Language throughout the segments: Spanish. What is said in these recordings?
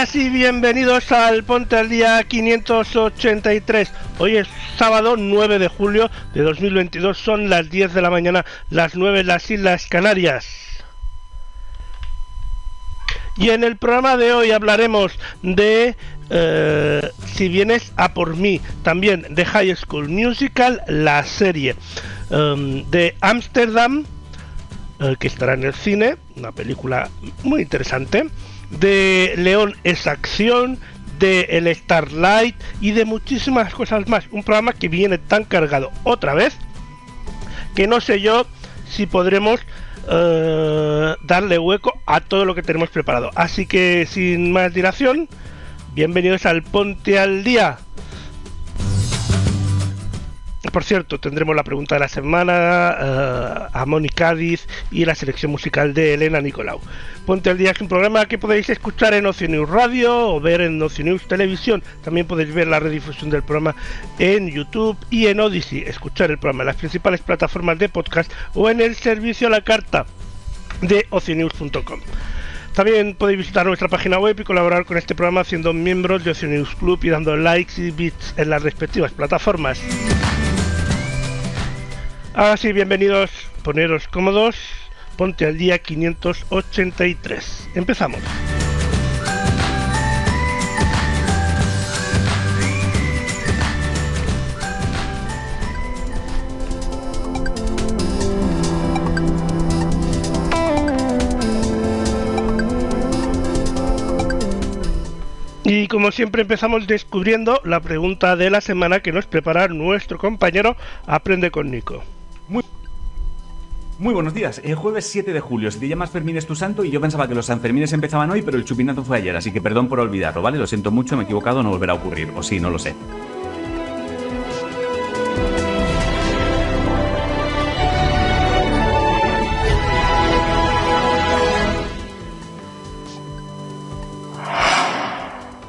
Y bienvenidos al Ponte al Día 583. Hoy es sábado 9 de julio de 2022, son las 10 de la mañana, las 9 en las Islas Canarias. Y en el programa de hoy hablaremos de eh, Si vienes a por mí, también de High School Musical, la serie em, de Amsterdam, eh, que estará en el cine, una película muy interesante, de León es acción, de El Starlight y de muchísimas cosas más. Un programa que viene tan cargado otra vez que no sé yo si podremos eh, darle hueco a todo lo que tenemos preparado. Así que sin más dilación, bienvenidos al Ponte al Día. Por cierto, tendremos la pregunta de la semana eh, a Moni Cádiz y la selección musical de Elena Nicolau. Ponte al día es un programa que podéis escuchar en Ocio Radio o ver en Ocio Televisión. También podéis ver la redifusión del programa en YouTube y en Odyssey. Escuchar el programa en las principales plataformas de podcast o en el servicio a la carta de ocionews.com. También podéis visitar nuestra página web y colaborar con este programa siendo miembros de News Club y dando likes y bits en las respectivas plataformas. Ahora sí, bienvenidos, poneros cómodos, ponte al día 583. Empezamos. Y como siempre empezamos descubriendo la pregunta de la semana que nos prepara nuestro compañero Aprende con Nico. Muy, buenos días. El jueves 7 de julio. Si te llamas Fermín es tu santo y yo pensaba que los Sanfermines empezaban hoy, pero el chupinazo fue ayer, así que perdón por olvidarlo, ¿vale? Lo siento mucho, me he equivocado, no volverá a ocurrir. O sí, no lo sé.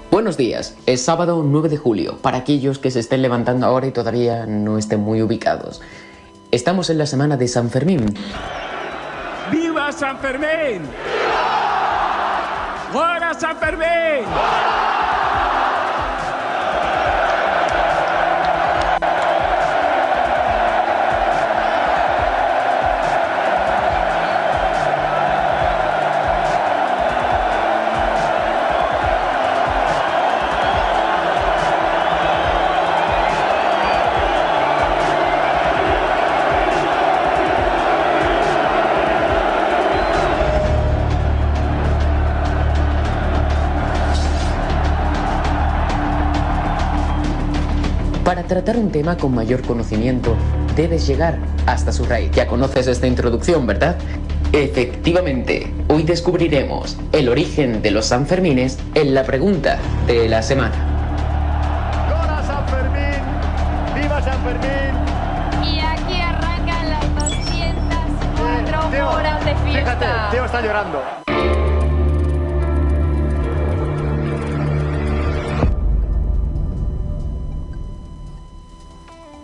Buenos días, es sábado 9 de julio, para aquellos que se estén levantando ahora y todavía no estén muy ubicados. Estamos en la semana de San Fermín. ¡Viva San Fermín! ¡Fuera San Fermín! Tratar un tema con mayor conocimiento, debes llegar hasta su raíz. Ya conoces esta introducción, ¿verdad? Efectivamente, hoy descubriremos el origen de los Sanfermines en la pregunta de la semana. ¡Hola San Fermín! ¡Viva San Fermín! Y aquí arrancan las 204 Teo, horas de fiesta. Fíjate, Teo está llorando.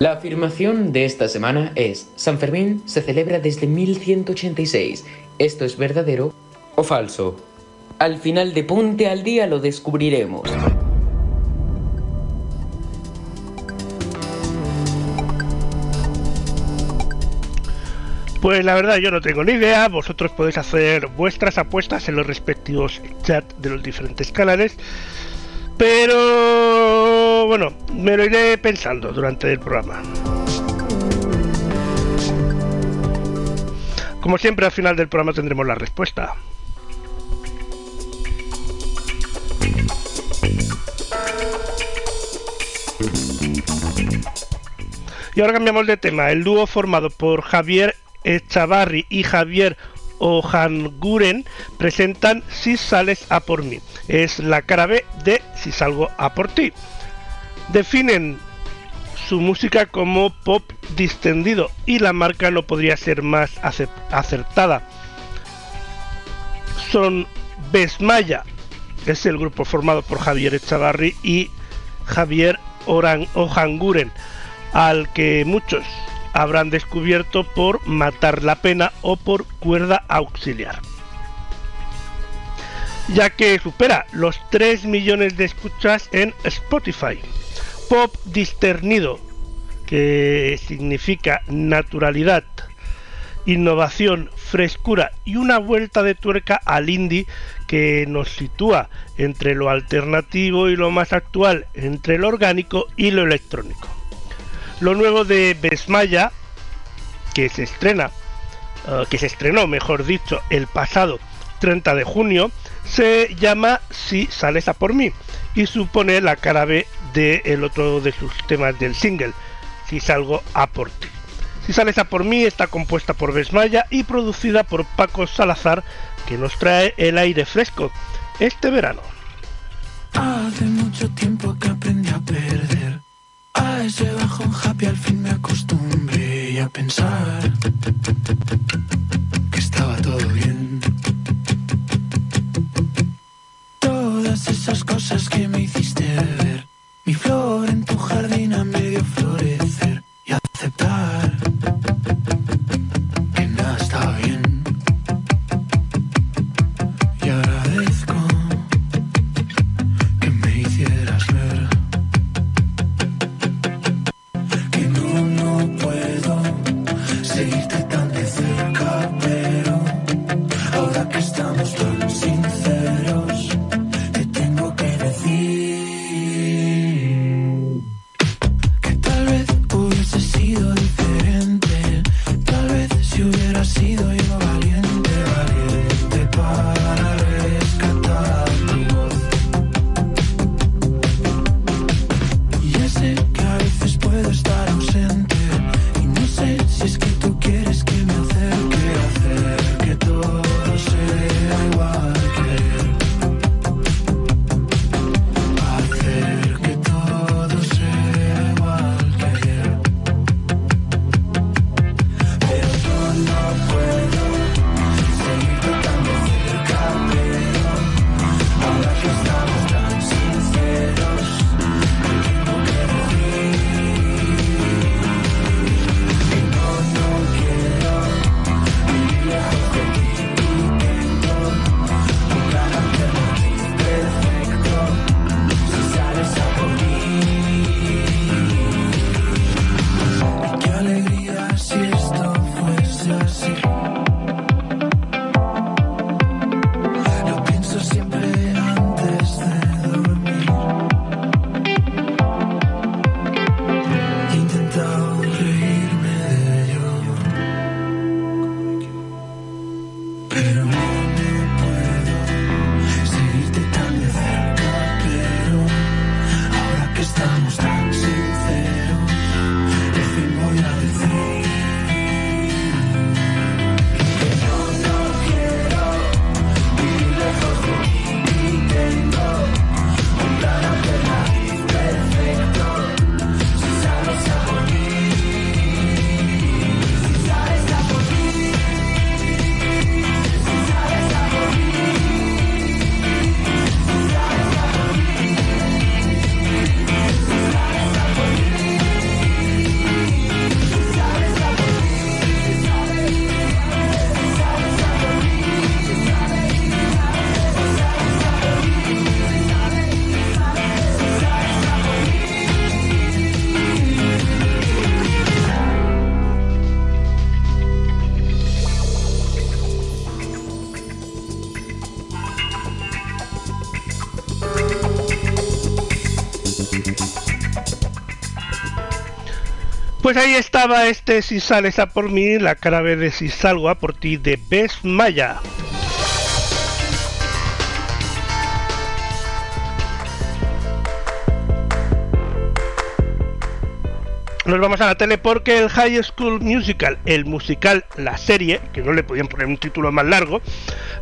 La afirmación de esta semana es, San Fermín se celebra desde 1186. ¿Esto es verdadero o falso? Al final de Ponte al Día lo descubriremos. Pues la verdad yo no tengo ni idea, vosotros podéis hacer vuestras apuestas en los respectivos chats de los diferentes canales, pero bueno, me lo iré pensando durante el programa. Como siempre al final del programa tendremos la respuesta. Y ahora cambiamos de tema. El dúo formado por Javier Echavarri y Javier Ojanguren presentan Si sales a por mí. Es la cara B de Si salgo a por ti. Definen su música como pop distendido y la marca no podría ser más acertada. Son Besmaya, es el grupo formado por Javier Echavarri y Javier Oran Ojanguren al que muchos habrán descubierto por matar la pena o por cuerda auxiliar. Ya que supera los 3 millones de escuchas en Spotify. Pop disternido, que significa naturalidad, innovación, frescura y una vuelta de tuerca al indie que nos sitúa entre lo alternativo y lo más actual, entre lo orgánico y lo electrónico. Lo nuevo de Besmaya, que se estrena, eh, que se estrenó, mejor dicho, el pasado 30 de junio, se llama Si sales a por mí y supone la cara B del el otro de sus temas del single, Si salgo a por ti. Si sales a por mí está compuesta por Besmaya y producida por Paco Salazar, que nos trae el aire fresco este verano. Hace mucho tiempo que aprendí a perder a ese bajón happy al fin me acostumbré y a pensar que estaba todo bien. Todas esas cosas que me hiciste ver, mi flor en tu jardín a medio florecer y aceptar Pues ahí estaba este Si sales a por mí, la cara de Si salgo a por ti de Bes Maya. Nos vamos a la tele porque el High School Musical, el musical, la serie, que no le podían poner un título más largo,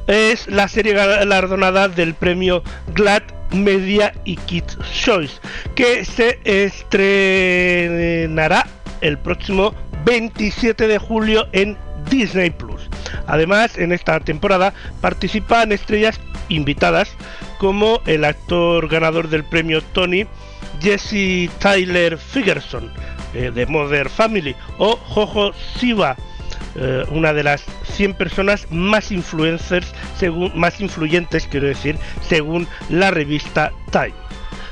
es la serie galardonada del premio GLAD Media y Kids Choice, que se estrenará el próximo 27 de julio en Disney Plus. Además, en esta temporada participan estrellas invitadas como el actor ganador del premio Tony, Jesse Tyler Figerson, eh, de Mother Family, o Jojo Siva, eh, una de las 100 personas más influencers, según, más influyentes, quiero decir, según la revista Time.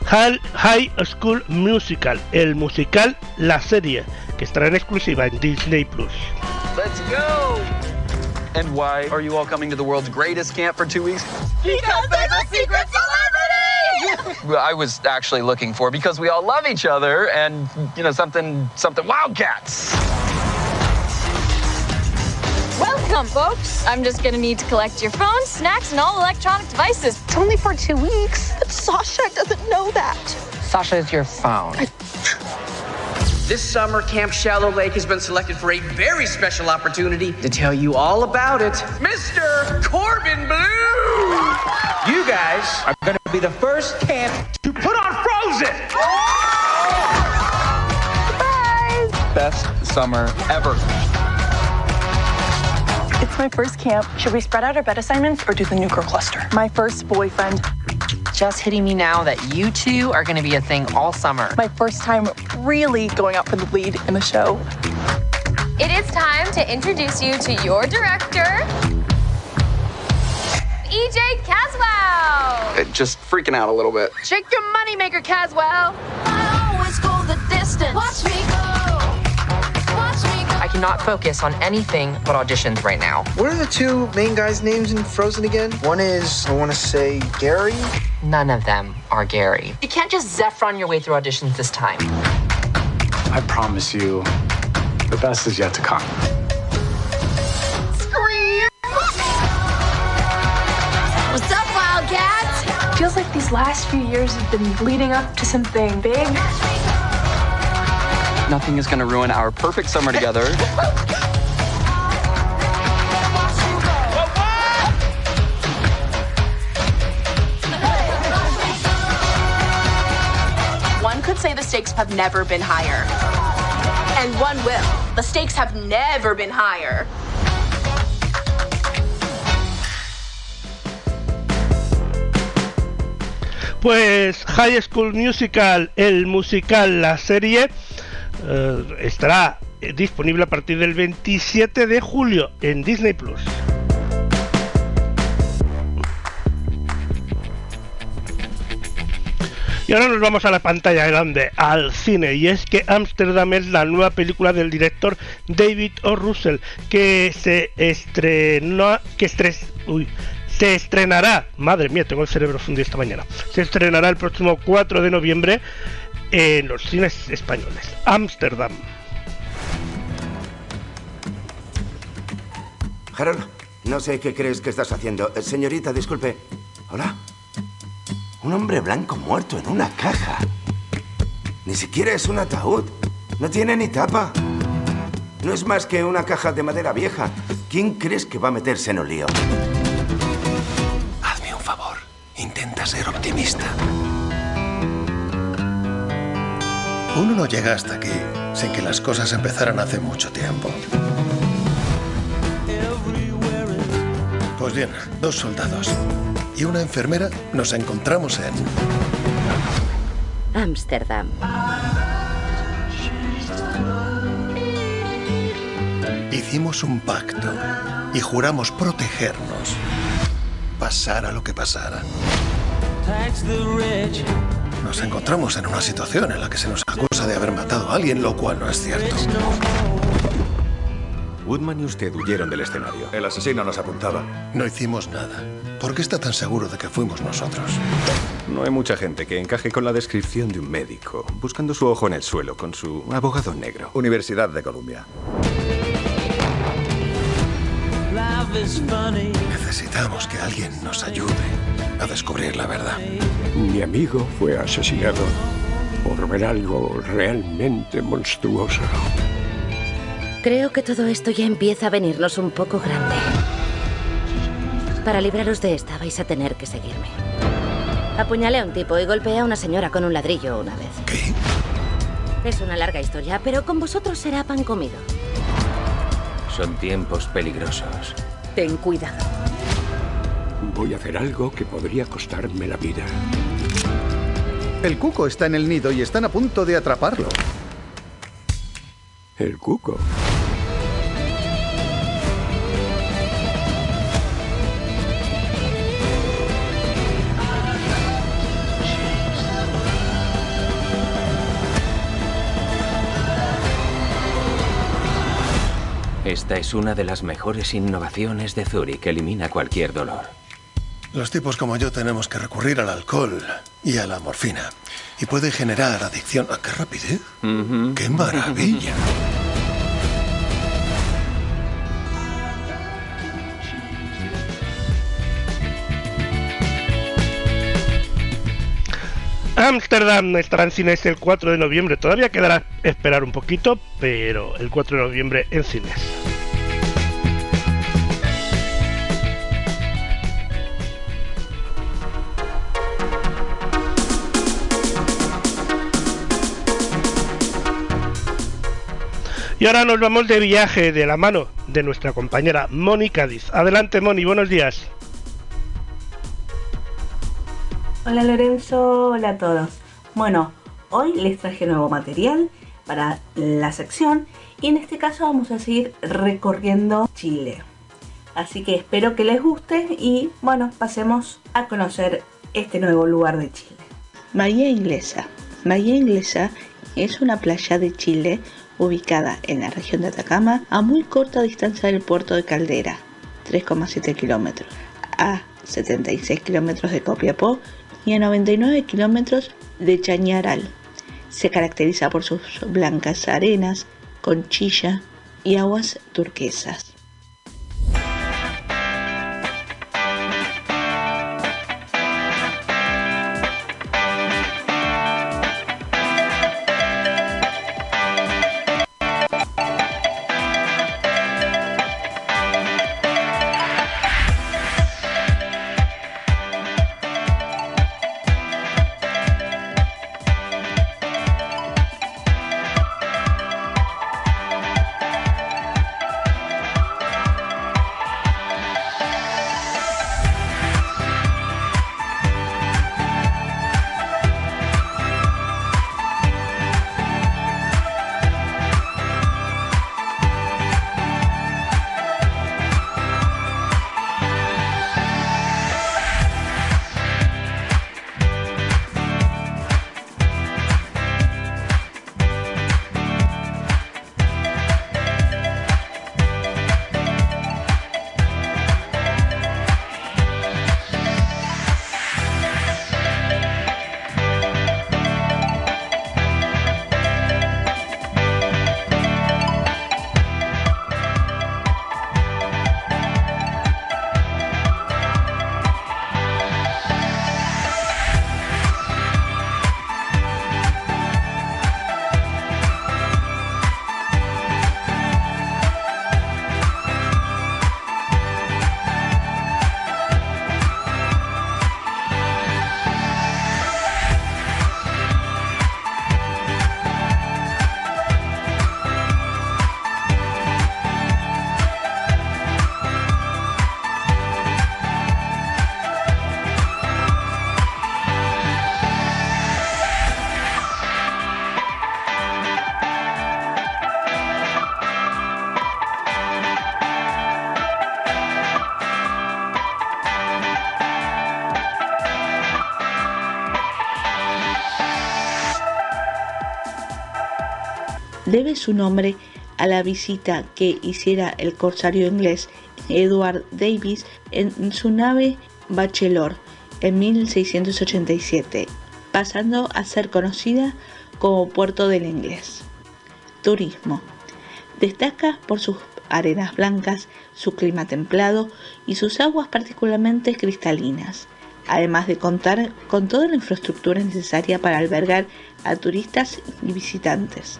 High School Musical, el musical La Serie, que estará en exclusiva en Disney Plus. Let's go! And why are you all coming to the world's greatest camp for two weeks? Because there's a secret celebrity! I was actually looking for because we all love each other and you know something something wildcats. Welcome, folks. I'm just gonna need to collect your phones, snacks, and all electronic devices. It's only for two weeks. But Sasha doesn't know that. Sasha is your phone. This summer, Camp Shallow Lake has been selected for a very special opportunity to tell you all about it. Mr. Corbin Blue! You guys are going to be the first camp to put on Frozen! Surprise! Best summer ever. It's my first camp. Should we spread out our bed assignments or do the new girl cluster? My first boyfriend. Just hitting me now that you two are going to be a thing all summer. My first time really going out for the lead in the show. It is time to introduce you to your director, EJ Caswell. Uh, Just freaking out a little bit. Shake your moneymaker, Caswell. I always go the distance. Watch me go. Cannot focus on anything but auditions right now. What are the two main guys' names in Frozen again? One is, I want to say, Gary. None of them are Gary. You can't just Zephron your way through auditions this time. I promise you, the best is yet to come. Scream. What's up, Wildcats? Feels like these last few years have been leading up to something big. Nothing is going to ruin our perfect summer together. One could say the stakes have never been higher. And one will. The stakes have never been higher. Pues High School Musical, el musical, la serie, eh, estará disponible a partir del 27 de julio en Disney Plus. Y ahora nos vamos a la pantalla grande, al cine, y es que Amsterdam es la nueva película del director David O. Russell, que se estrenó, que estres, uy, se estrenará, madre mía, tengo el cerebro fundido esta mañana, se estrenará el próximo 4 de noviembre en los cines españoles. Amsterdam. Harold, no sé qué crees que estás haciendo. Eh, Señorita, disculpe. Hola. Un hombre blanco muerto en una caja. Ni siquiera es un ataúd. No tiene ni tapa. No es más que una caja de madera vieja. ¿Quién crees que va a meterse en un lío? Hazme un favor. Intenta ser optimista. Uno no llega hasta aquí sin que las cosas empezaran hace mucho tiempo. Pues bien, dos soldados y una enfermera nos encontramos en... Ámsterdam. Hicimos un pacto y juramos protegernos, pasara lo que pasara. Nos encontramos en una situación en la que se nos acusa de haber matado a alguien, lo cual no es cierto. Woodman y usted huyeron del escenario. El asesino nos apuntaba. No hicimos nada. ¿Por qué está tan seguro de que fuimos nosotros? No hay mucha gente que encaje con la descripción de un médico, buscando su ojo en el suelo con su abogado negro. Universidad de Columbia. Necesitamos que alguien nos ayude a descubrir la verdad. Mi amigo fue asesinado por ver algo realmente monstruoso. Creo que todo esto ya empieza a venirnos un poco grande. Para libraros de esta vais a tener que seguirme. Apuñalé a un tipo y golpeé a una señora con un ladrillo una vez. ¿Qué? Es una larga historia, pero con vosotros será pan comido. Son tiempos peligrosos. Ten cuidado. Voy a hacer algo que podría costarme la vida. El cuco está en el nido y están a punto de atraparlo. El cuco. Esta es una de las mejores innovaciones de Zurich. Elimina cualquier dolor. Los tipos como yo tenemos que recurrir al alcohol y a la morfina. Y puede generar adicción. ¡Ah, ¡Qué rapidez! ¡Qué maravilla! Amsterdam estará en cines el 4 de noviembre. Todavía quedará esperar un poquito, pero el 4 de noviembre en cines. Y ahora nos vamos de viaje de la mano de nuestra compañera Moni Cádiz. Adelante Moni, buenos días. Hola Lorenzo, hola a todos. Bueno, hoy les traje nuevo material para la sección y en este caso vamos a seguir recorriendo Chile. Así que espero que les guste y bueno, pasemos a conocer este nuevo lugar de Chile. Bahía Inglesa. Bahía Inglesa es una playa de Chile ubicada en la región de Atacama a muy corta distancia del puerto de Caldera, 3,7 kilómetros, a 76 kilómetros de Copiapó y a 99 kilómetros de Chañaral. Se caracteriza por sus blancas arenas, conchilla y aguas turquesas. Debe su nombre a la visita que hiciera el corsario inglés Edward Davis en su nave Bachelor en 1687, pasando a ser conocida como Puerto del Inglés. Turismo. Destaca por sus arenas blancas, su clima templado y sus aguas particularmente cristalinas, además de contar con toda la infraestructura necesaria para albergar a turistas y visitantes.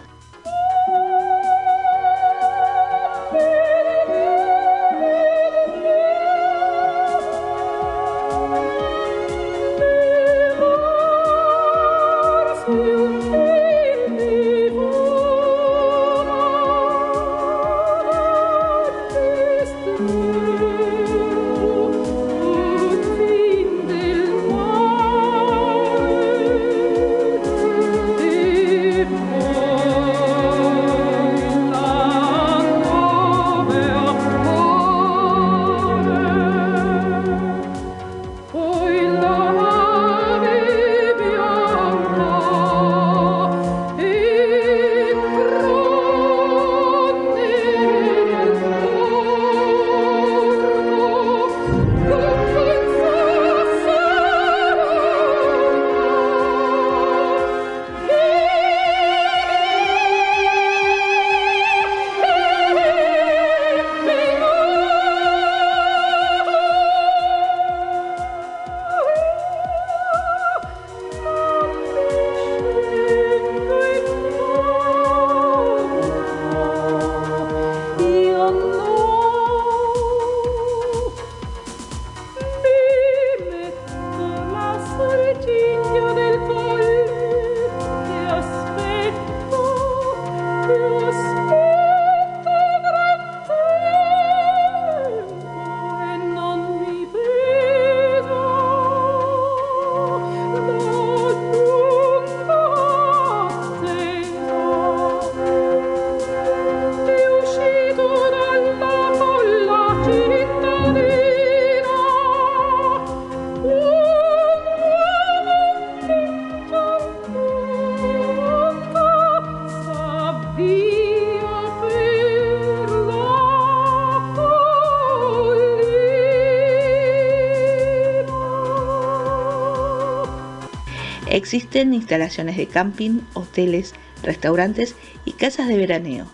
Existen instalaciones de camping, hoteles, restaurantes y casas de veraneo.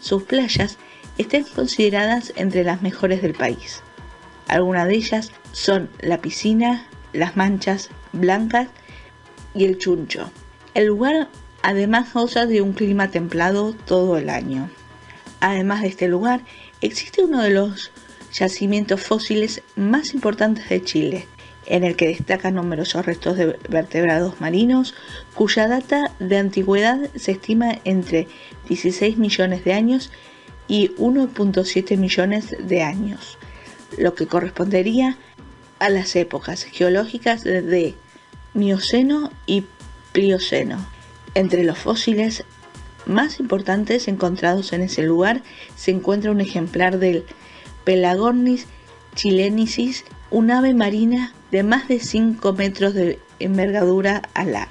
Sus playas están consideradas entre las mejores del país. Algunas de ellas son la piscina, las manchas blancas y el chuncho. El lugar además goza de un clima templado todo el año. Además de este lugar, existe uno de los yacimientos fósiles más importantes de Chile, en el que destacan numerosos restos de vertebrados marinos, cuya data de antigüedad se estima entre 16 millones de años y 1.7 millones de años, lo que correspondería a las épocas geológicas de Mioceno y Plioceno. Entre los fósiles más importantes encontrados en ese lugar se encuentra un ejemplar del Pelagornis chilenicis, un ave marina de más de 5 metros de envergadura alar.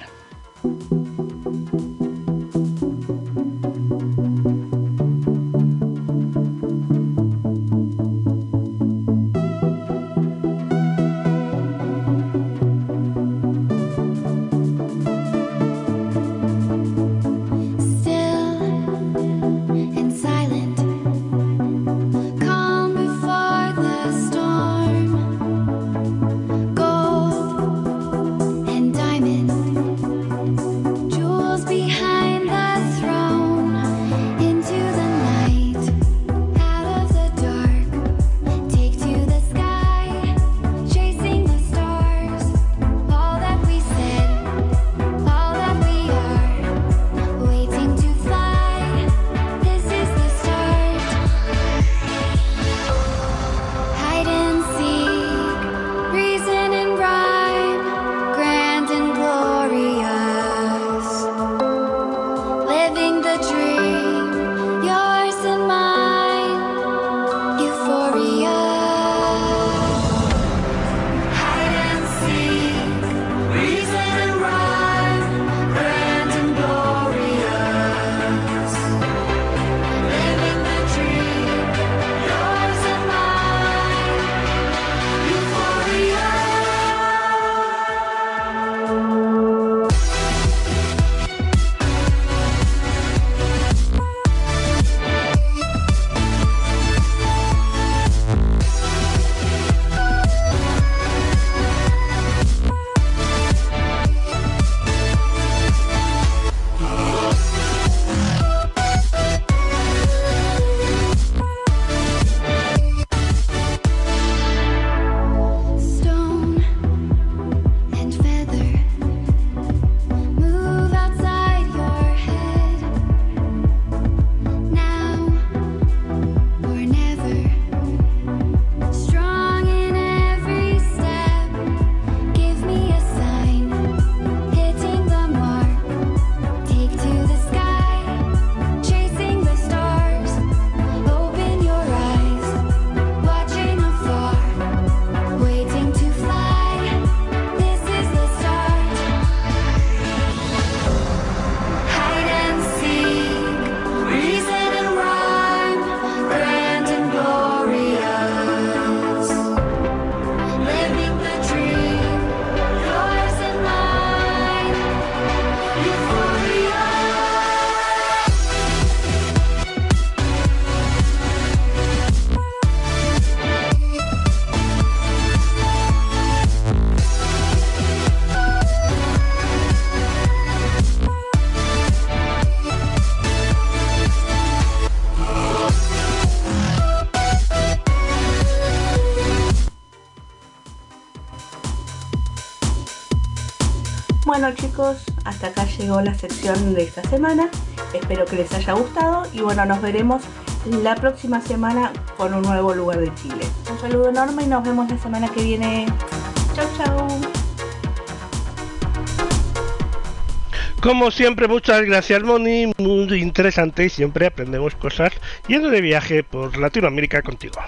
Llegó la sección de esta semana. Espero que les haya gustado y bueno, nos veremos la próxima semana con un nuevo lugar de Chile. Un saludo enorme y nos vemos la semana que viene. Chau chau. Como siempre, muchas gracias Moni, muy interesante y siempre aprendemos cosas yendo de viaje por Latinoamérica contigo.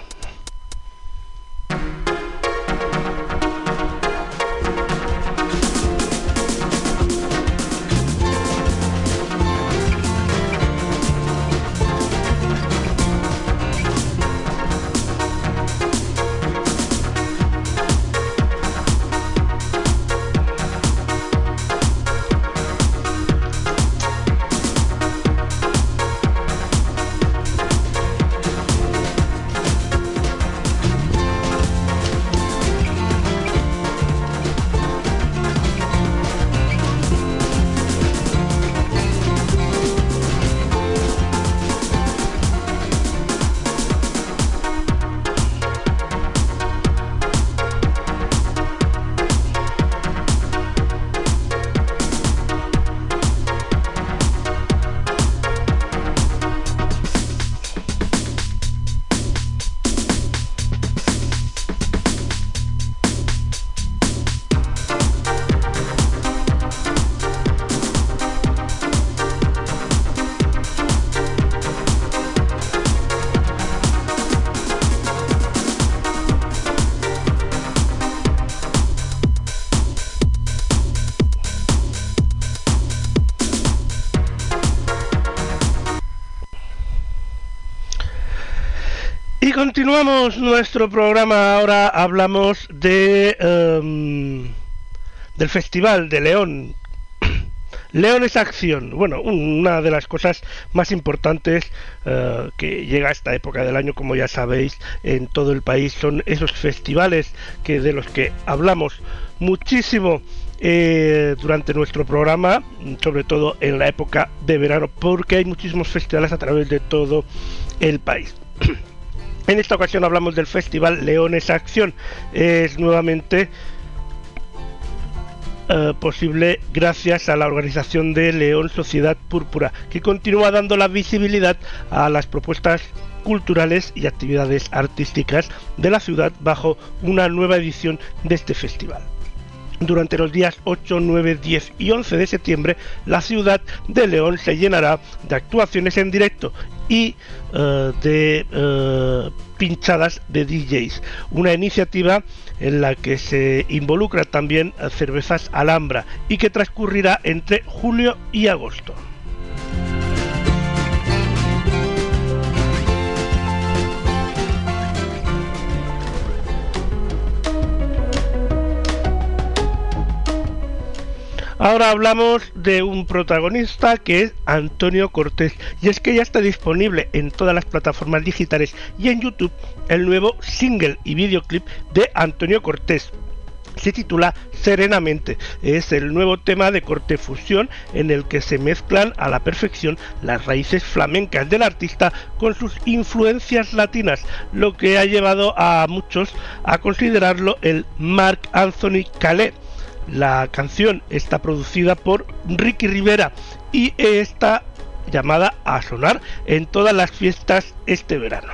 Continuamos nuestro programa. Ahora hablamos de em, del Festival de León. León es acción. Bueno, una de las cosas más importantes eh, que llega a esta época del año, como ya sabéis, en todo el país son esos festivales que de los que hablamos muchísimo eh, durante nuestro programa, sobre todo en la época de verano, porque hay muchísimos festivales a través de todo el país. En esta ocasión hablamos del Festival Leones Acción. Es nuevamente eh, posible gracias a la organización de León Sociedad Púrpura, que continúa dando la visibilidad a las propuestas culturales y actividades artísticas de la ciudad bajo una nueva edición de este festival. Durante los días 8, 9, 10 y 11 de septiembre, la ciudad de León se llenará de actuaciones en directo y eh, de eh, pinchadas de DJs. Una iniciativa en la que se involucra también a Cervezas Alhambra y que transcurrirá entre julio y agosto. Ahora hablamos de un protagonista que es Antonio Cortés y es que ya está disponible en todas las plataformas digitales y en YouTube el nuevo single y videoclip de Antonio Cortés, se titula Serenamente. Es el nuevo tema de corte fusión en el que se mezclan a la perfección las raíces flamencas del artista con sus influencias latinas, lo que ha llevado a muchos a considerarlo el Mark Anthony Calais la canción está producida por Ricky Rivera y está llamada a sonar en todas las fiestas este verano.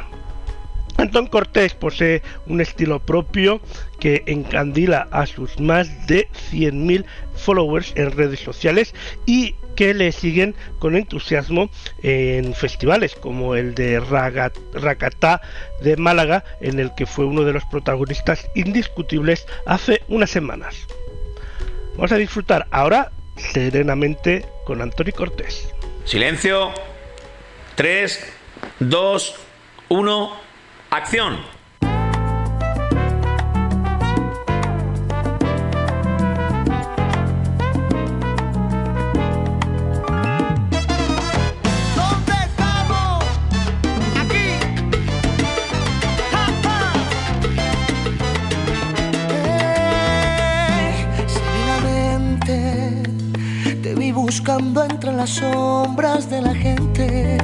Antón Cortés posee un estilo propio que encandila a sus más de 100.000 followers en redes sociales y que le siguen con entusiasmo en festivales como el de Racatá de Málaga, en el que fue uno de los protagonistas indiscutibles hace unas semanas. Vamos a disfrutar ahora serenamente con Antonio Cortés. Silencio. 3, 2, 1, acción. Buscando entre las sombras de la gente.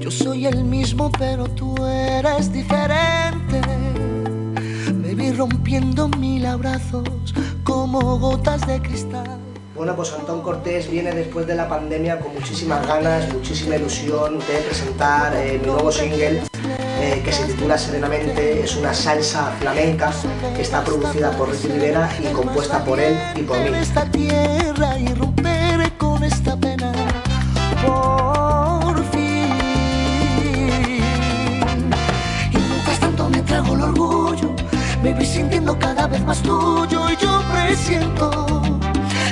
Yo soy el mismo, pero tú eres diferente. Me vi rompiendo mil abrazos como gotas de cristal. Bueno, pues Antón Cortés viene después de la pandemia con muchísimas ganas, muchísima ilusión de presentar eh, mi nuevo single eh, que se titula Serenamente. Es una salsa flamenca que está producida por Ricky Rivera y compuesta por él y por mí. Me voy sintiendo cada vez más tuyo y yo presiento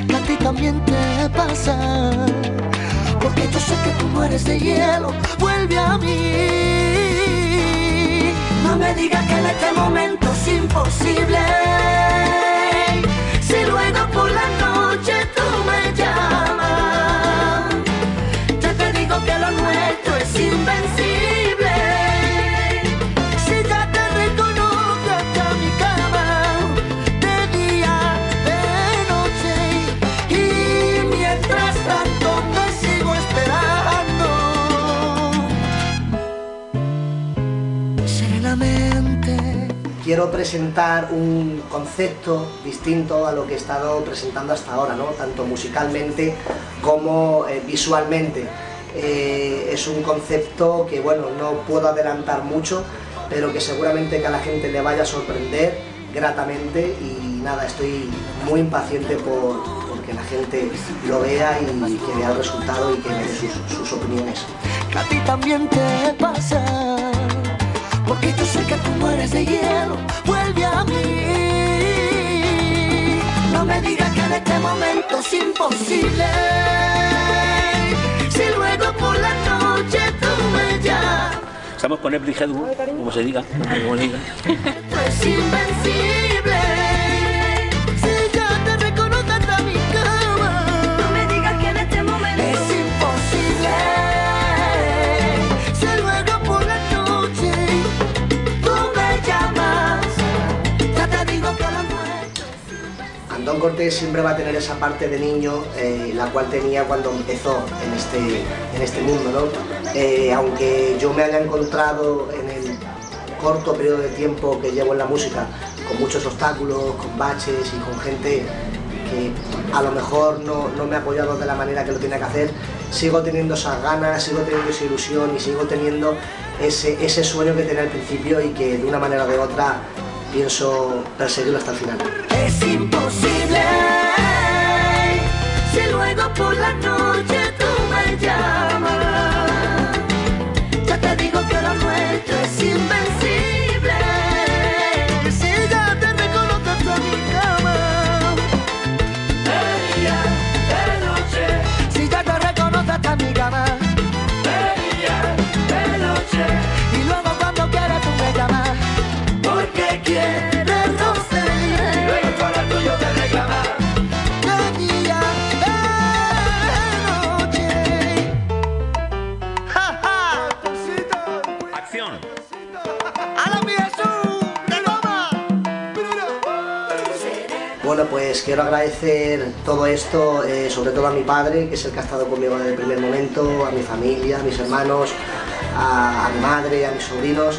que a ti también te pasa. Porque yo sé que tú no eres de hielo, vuelve a mí. No me digas que en este momento es imposible. Si luego por la Quiero presentar un concepto distinto a lo que he estado presentando hasta ahora, ¿no? tanto musicalmente como eh, visualmente. Eh, es un concepto que bueno, no puedo adelantar mucho, pero que seguramente que a la gente le vaya a sorprender gratamente y nada, estoy muy impaciente por, por que la gente lo vea y que vea el resultado y que me dé sus, opiniones. Porque yo sé que tú no eres de hielo, vuelve a mí. No me digas que en este momento es imposible. Si luego por la noche tú me llamas, Estamos con Every Headwood, como se diga. Como se diga. es invencible. Antón Cortés siempre va a tener esa parte de niño, eh, la cual tenía cuando empezó en este, en este mundo, ¿no? Eh, aunque yo me haya encontrado en el corto periodo de tiempo que llevo en la música, con muchos obstáculos, con baches y con gente que a lo mejor no, no me ha apoyado de la manera que lo tenía que hacer, sigo teniendo esas ganas, sigo teniendo esa ilusión y sigo teniendo ese, ese sueño que tenía al principio y que de una manera o de otra pienso perseguirlo hasta el final. Es pues quiero agradecer todo esto, eh, sobre todo a mi padre, que es el que ha estado conmigo desde el primer momento, a mi familia, a mis hermanos, a, mi madre, a mis sobrinos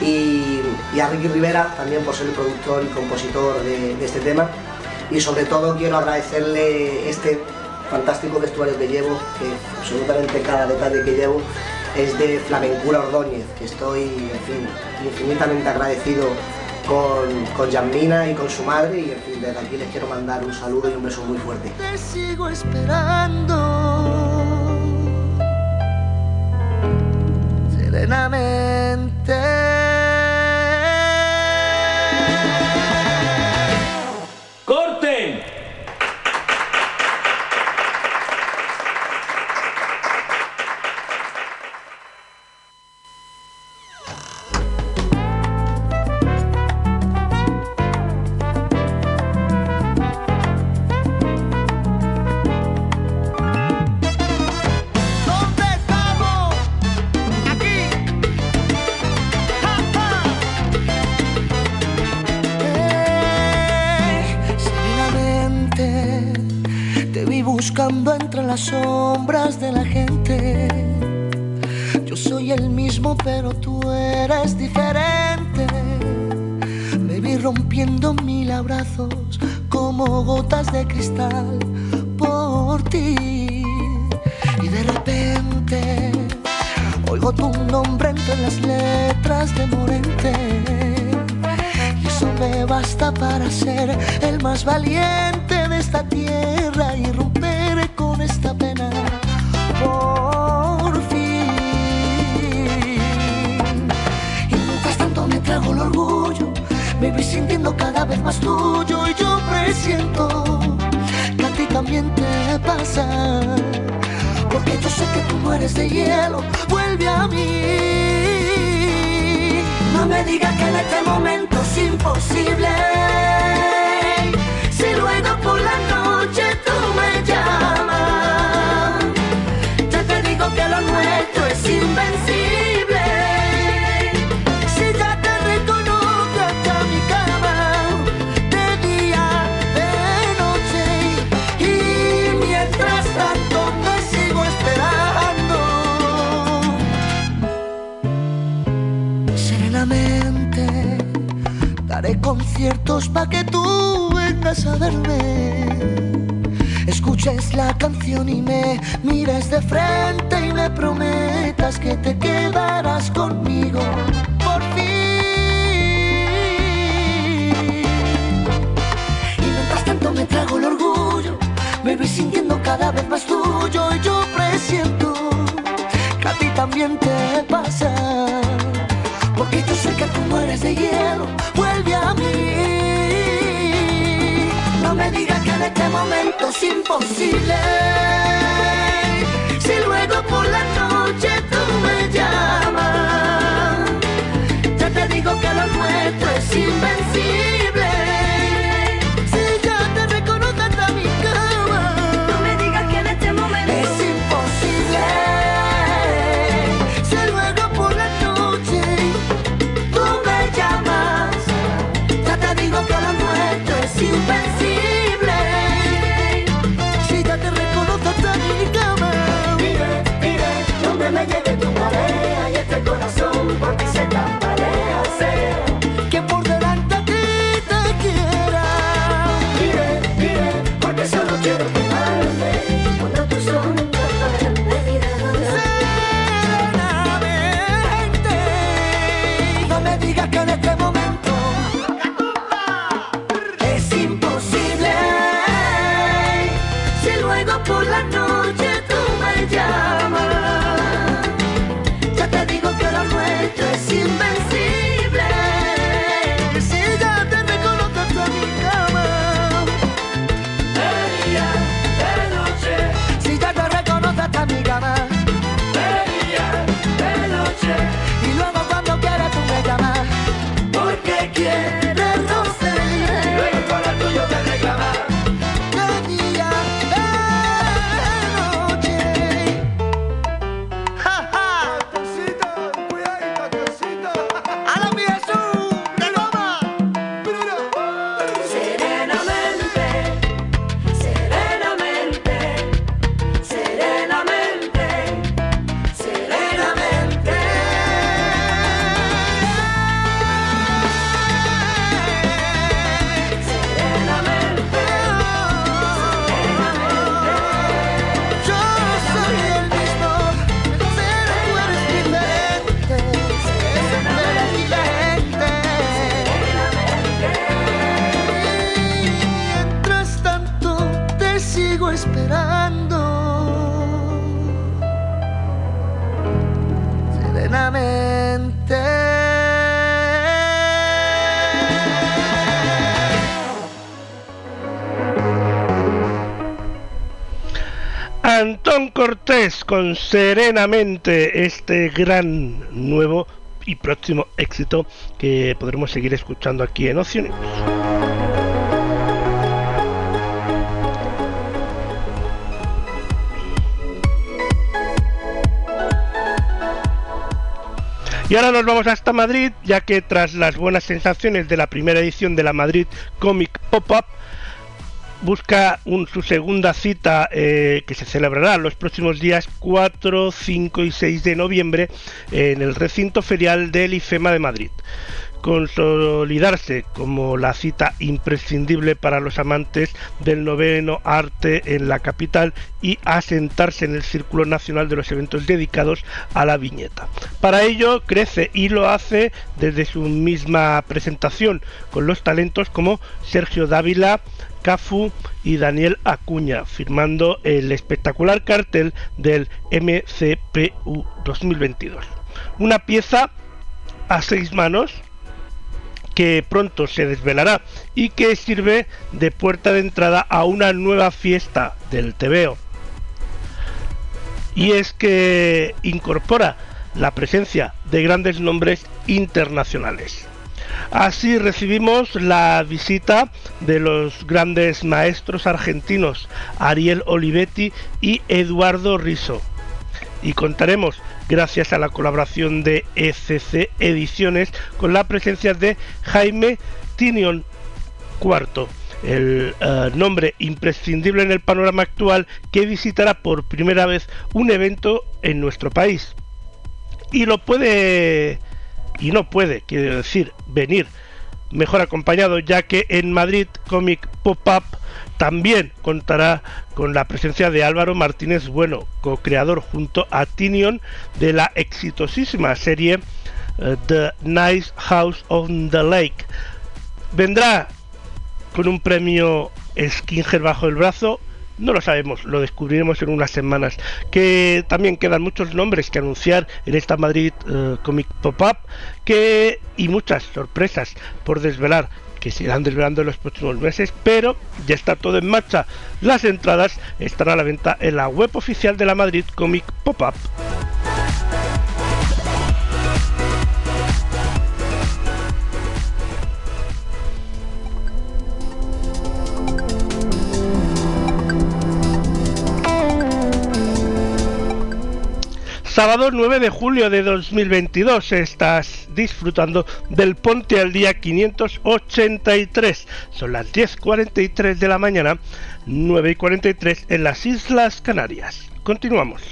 y, a Ricky Rivera también por ser el productor y compositor de, este tema. Y sobre todo quiero agradecerle este fantástico vestuario que llevo, que absolutamente cada detalle que llevo es de Flamencura Ordóñez, que estoy, en fin, infinitamente agradecido con, con Yamina y con su madre y en fin, desde aquí les quiero mandar un saludo y un beso muy fuerte. Te sigo esperando. Serenamente. Pero tú eres diferente. Me vi rompiendo mil abrazos como gotas de cristal por ti. Y de repente oigo tu nombre entre las letras de Morente. Y eso me basta para ser el más valiente de esta tierra y romper con esta pena. Voy sintiendo cada vez más tuyo y yo presiento que a ti también te pasa. Porque yo sé que tú no eres de hielo, vuelve a mí. No me digas que en este momento es imposible. Si luego por la noche tú me llamas, ya te digo que lo nuestro es invencible. Conciertos para que tú vengas a verme. Escuches la canción y me mires de frente y me prometas que te quedarás conmigo por fin. Y mientras tanto me trago el orgullo, me voy sintiendo cada vez más tuyo y yo presiento que a ti también te pasa. Porque yo sé que tú no eres de hielo, No me digas que en este momento es imposible. Si luego por la noche tú me llamas, ya te digo que lo nuestro es invencible. Cortés con Serenamente, este gran nuevo y próximo éxito que podremos seguir escuchando aquí en Ocio News. Y ahora nos vamos hasta Madrid, ya que tras las buenas sensaciones de la primera edición de la Madrid Comic Pop-Up, busca su segunda cita eh, que se celebrará los próximos días 4, 5 y 6 de noviembre en el recinto ferial del IFEMA de Madrid. Consolidarse como la cita imprescindible para los amantes del noveno arte en la capital y asentarse en el círculo nacional de los eventos dedicados a la viñeta. Para ello crece y lo hace desde su misma presentación con los talentos como Sergio Dávila, Cafu y Daniel Acuña, firmando el espectacular cartel del MCPU 2022. Una pieza a seis manos que pronto se desvelará y que sirve de puerta de entrada a una nueva fiesta del TVO. Y es que incorpora la presencia de grandes nombres internacionales. Así recibimos la visita de los grandes maestros argentinos Ariel Olivetti y Eduardo Riso. Y contaremos, gracias a la colaboración de ECC Ediciones, con la presencia de Jaime Tinion IV, el eh, nombre imprescindible en el panorama actual que visitará por primera vez un evento en nuestro país. Y lo puede y no puede, quiero decir, venir mejor acompañado, ya que en Madrid Comic Pop-Up también contará con la presencia de Álvaro Martínez Bueno, co-creador junto a Tinion de la exitosísima serie eh, The Nice House on the Lake. Vendrá con un premio Skinger bajo el brazo no lo sabemos, lo descubriremos en unas semanas. Que también quedan muchos nombres que anunciar en esta Madrid eh, Comic Pop-Up que y muchas sorpresas por desvelar que se irán desvelando en los próximos meses, pero ya está todo en marcha. Las entradas están a la venta en la web oficial de la Madrid Comic Pop-Up. Sábado 9 de julio de 2022 estás disfrutando del Ponte al Día 583. Son las 10.43 de la mañana, 9.43 en las Islas Canarias. Continuamos.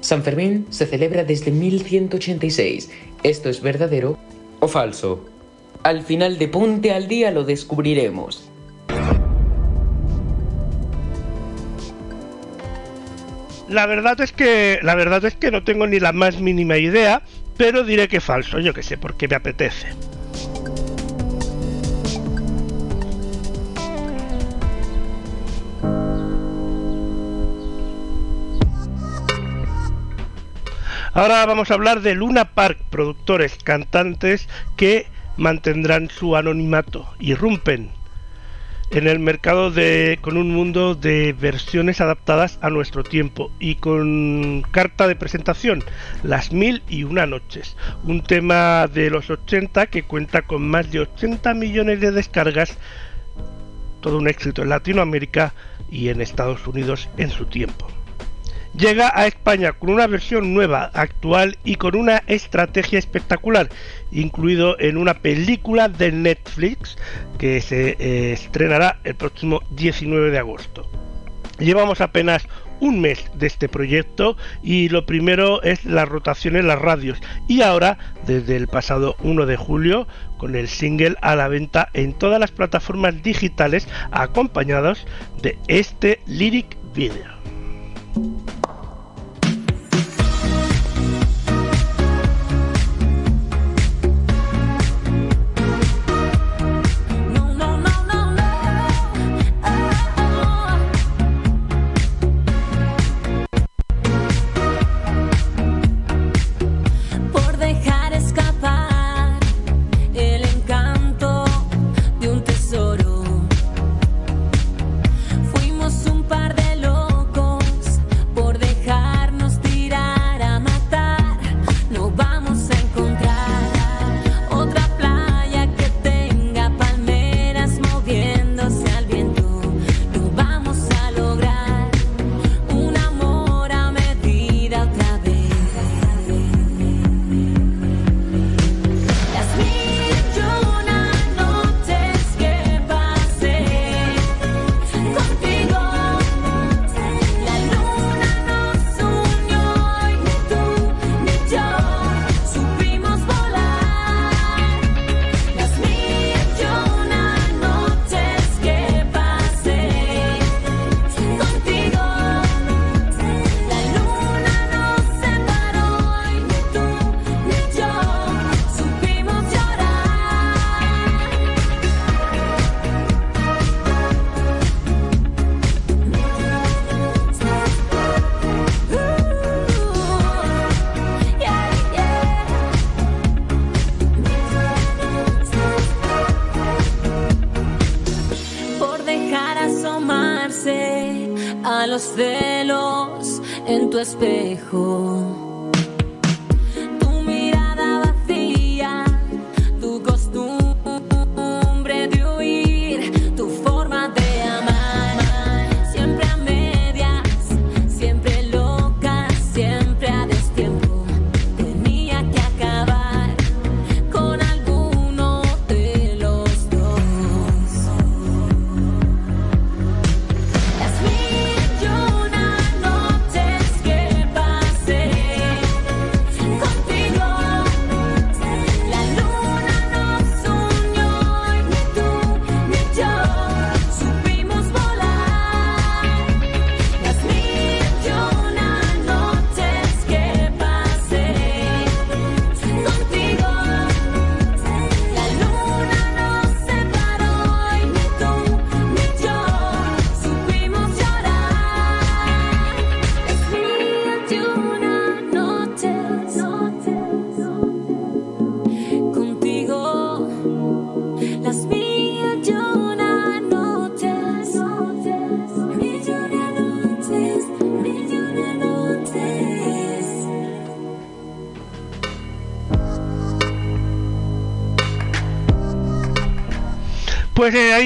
San Fermín se celebra desde 1186. ¿Esto es verdadero o falso? Al final de Ponte al Día lo descubriremos. La verdad es que la verdad es que no tengo ni la más mínima idea, pero diré que falso, yo que sé, porque me apetece. Ahora vamos a hablar de Luna Park, productores, cantantes que mantendrán su anonimato, irrumpen en el mercado de, con un mundo de versiones adaptadas a nuestro tiempo y con carta de presentación, Las Mil y Una Noches, un tema de los 80 que cuenta con más de 80 millones de descargas, todo un éxito en Latinoamérica y en Estados Unidos en su tiempo llega a España con una versión nueva, actual y con una estrategia espectacular, incluido en una película de Netflix que se eh, estrenará el próximo 19 de agosto. Llevamos apenas un mes de este proyecto y lo primero es la rotación en las radios y ahora desde el pasado 1 de julio con el single a la venta en todas las plataformas digitales acompañados de este lyric video. Thank you.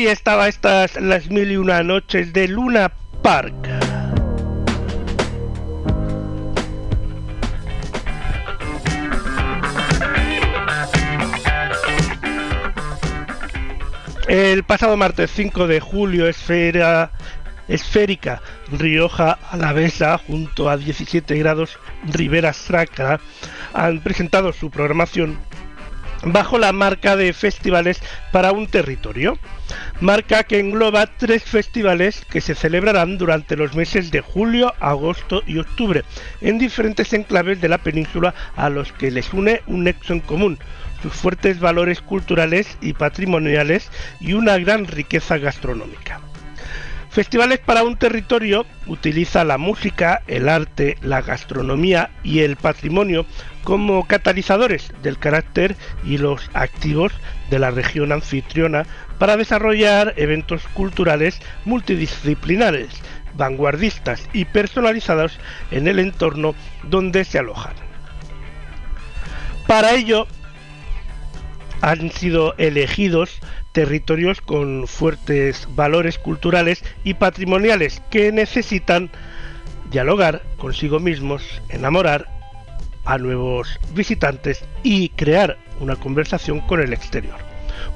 Ahí estaba estas las mil y una noches de Luna Park. El pasado martes 5 de julio, Esfera Esférica Rioja Alavesa junto a 17 grados Rivera Sacra han presentado su programación bajo la marca de festivales para un territorio, marca que engloba tres festivales que se celebrarán durante los meses de julio, agosto y octubre en diferentes enclaves de la península a los que les une un nexo en común, sus fuertes valores culturales y patrimoniales y una gran riqueza gastronómica. Festivales para un territorio utiliza la música, el arte, la gastronomía y el patrimonio como catalizadores del carácter y los activos de la región anfitriona para desarrollar eventos culturales multidisciplinares, vanguardistas y personalizados en el entorno donde se alojan. Para ello, han sido elegidos territorios con fuertes valores culturales y patrimoniales que necesitan dialogar consigo mismos, enamorar a nuevos visitantes y crear una conversación con el exterior.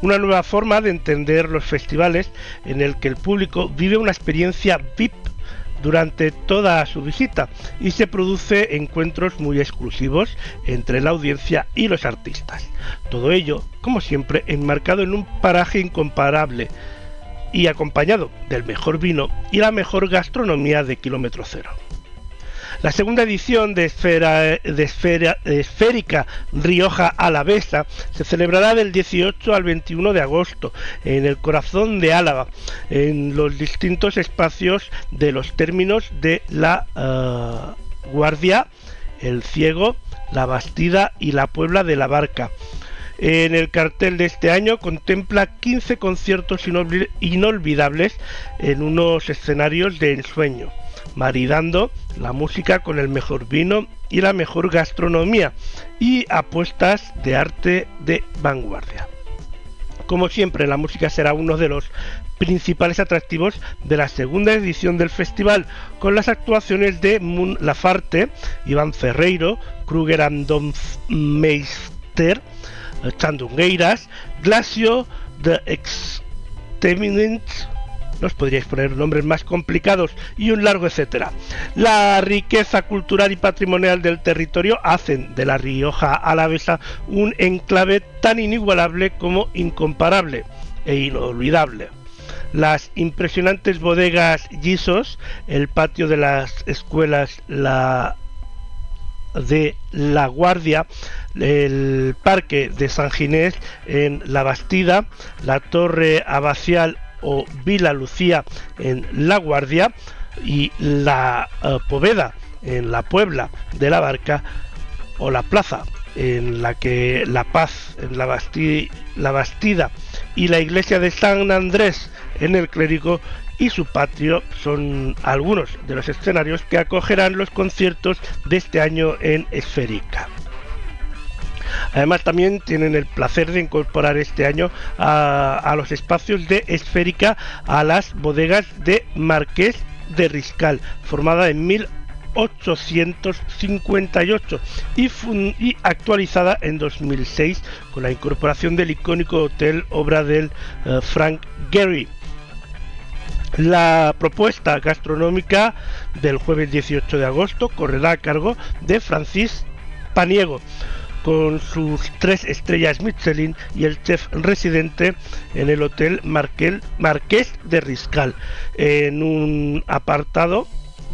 Una nueva forma de entender los festivales en el que el público vive una experiencia VIP durante toda su visita y se produce encuentros muy exclusivos entre la audiencia y los artistas. Todo ello, como siempre, enmarcado en un paraje incomparable y acompañado del mejor vino y la mejor gastronomía de kilómetro cero. La segunda edición de, Esfera, de, Esfera, Esférica Rioja Alavesa se celebrará del 18 al 21 de agosto en el corazón de Álava, en los distintos espacios de los términos de la uh, Guardia, el Ciego, la Bastida y la Puebla de la Barca. En el cartel de este año contempla 15 conciertos inolvidables en unos escenarios de ensueño maridando la música con el mejor vino y la mejor gastronomía y apuestas de arte de vanguardia. Como siempre, la música será uno de los principales atractivos de la segunda edición del festival, con las actuaciones de Moon Lafarte, Iván Ferreiro, Kruger Meister, Chandungueiras, Glacio, The Exterminants, no os podríais poner nombres más complicados y un largo etcétera. La riqueza cultural y patrimonial del territorio hacen de la Rioja Alavesa un enclave tan inigualable como incomparable e inolvidable. Las impresionantes bodegas Gisos, el patio de las escuelas La de La Guardia, el parque de San Ginés en La Bastida, la torre abacial o Vila Lucía en La Guardia y la uh, Poveda en la Puebla de la Barca o la Plaza en la que La Paz en la Bastida y la iglesia de San Andrés en el Clérigo y su patio son algunos de los escenarios que acogerán los conciertos de este año en Esférica. Además también tienen el placer de incorporar este año a, los espacios de Esférica a las bodegas de Marqués de Riscal, formada en 1858 y, fun- y actualizada en 2006 con la incorporación del icónico hotel obra del eh, Frank Gehry. La propuesta gastronómica del jueves 18 de agosto correrá a cargo de Francis Paniego, con sus tres estrellas Michelin y el chef residente en el Hotel Marqués de Riscal. En un apartado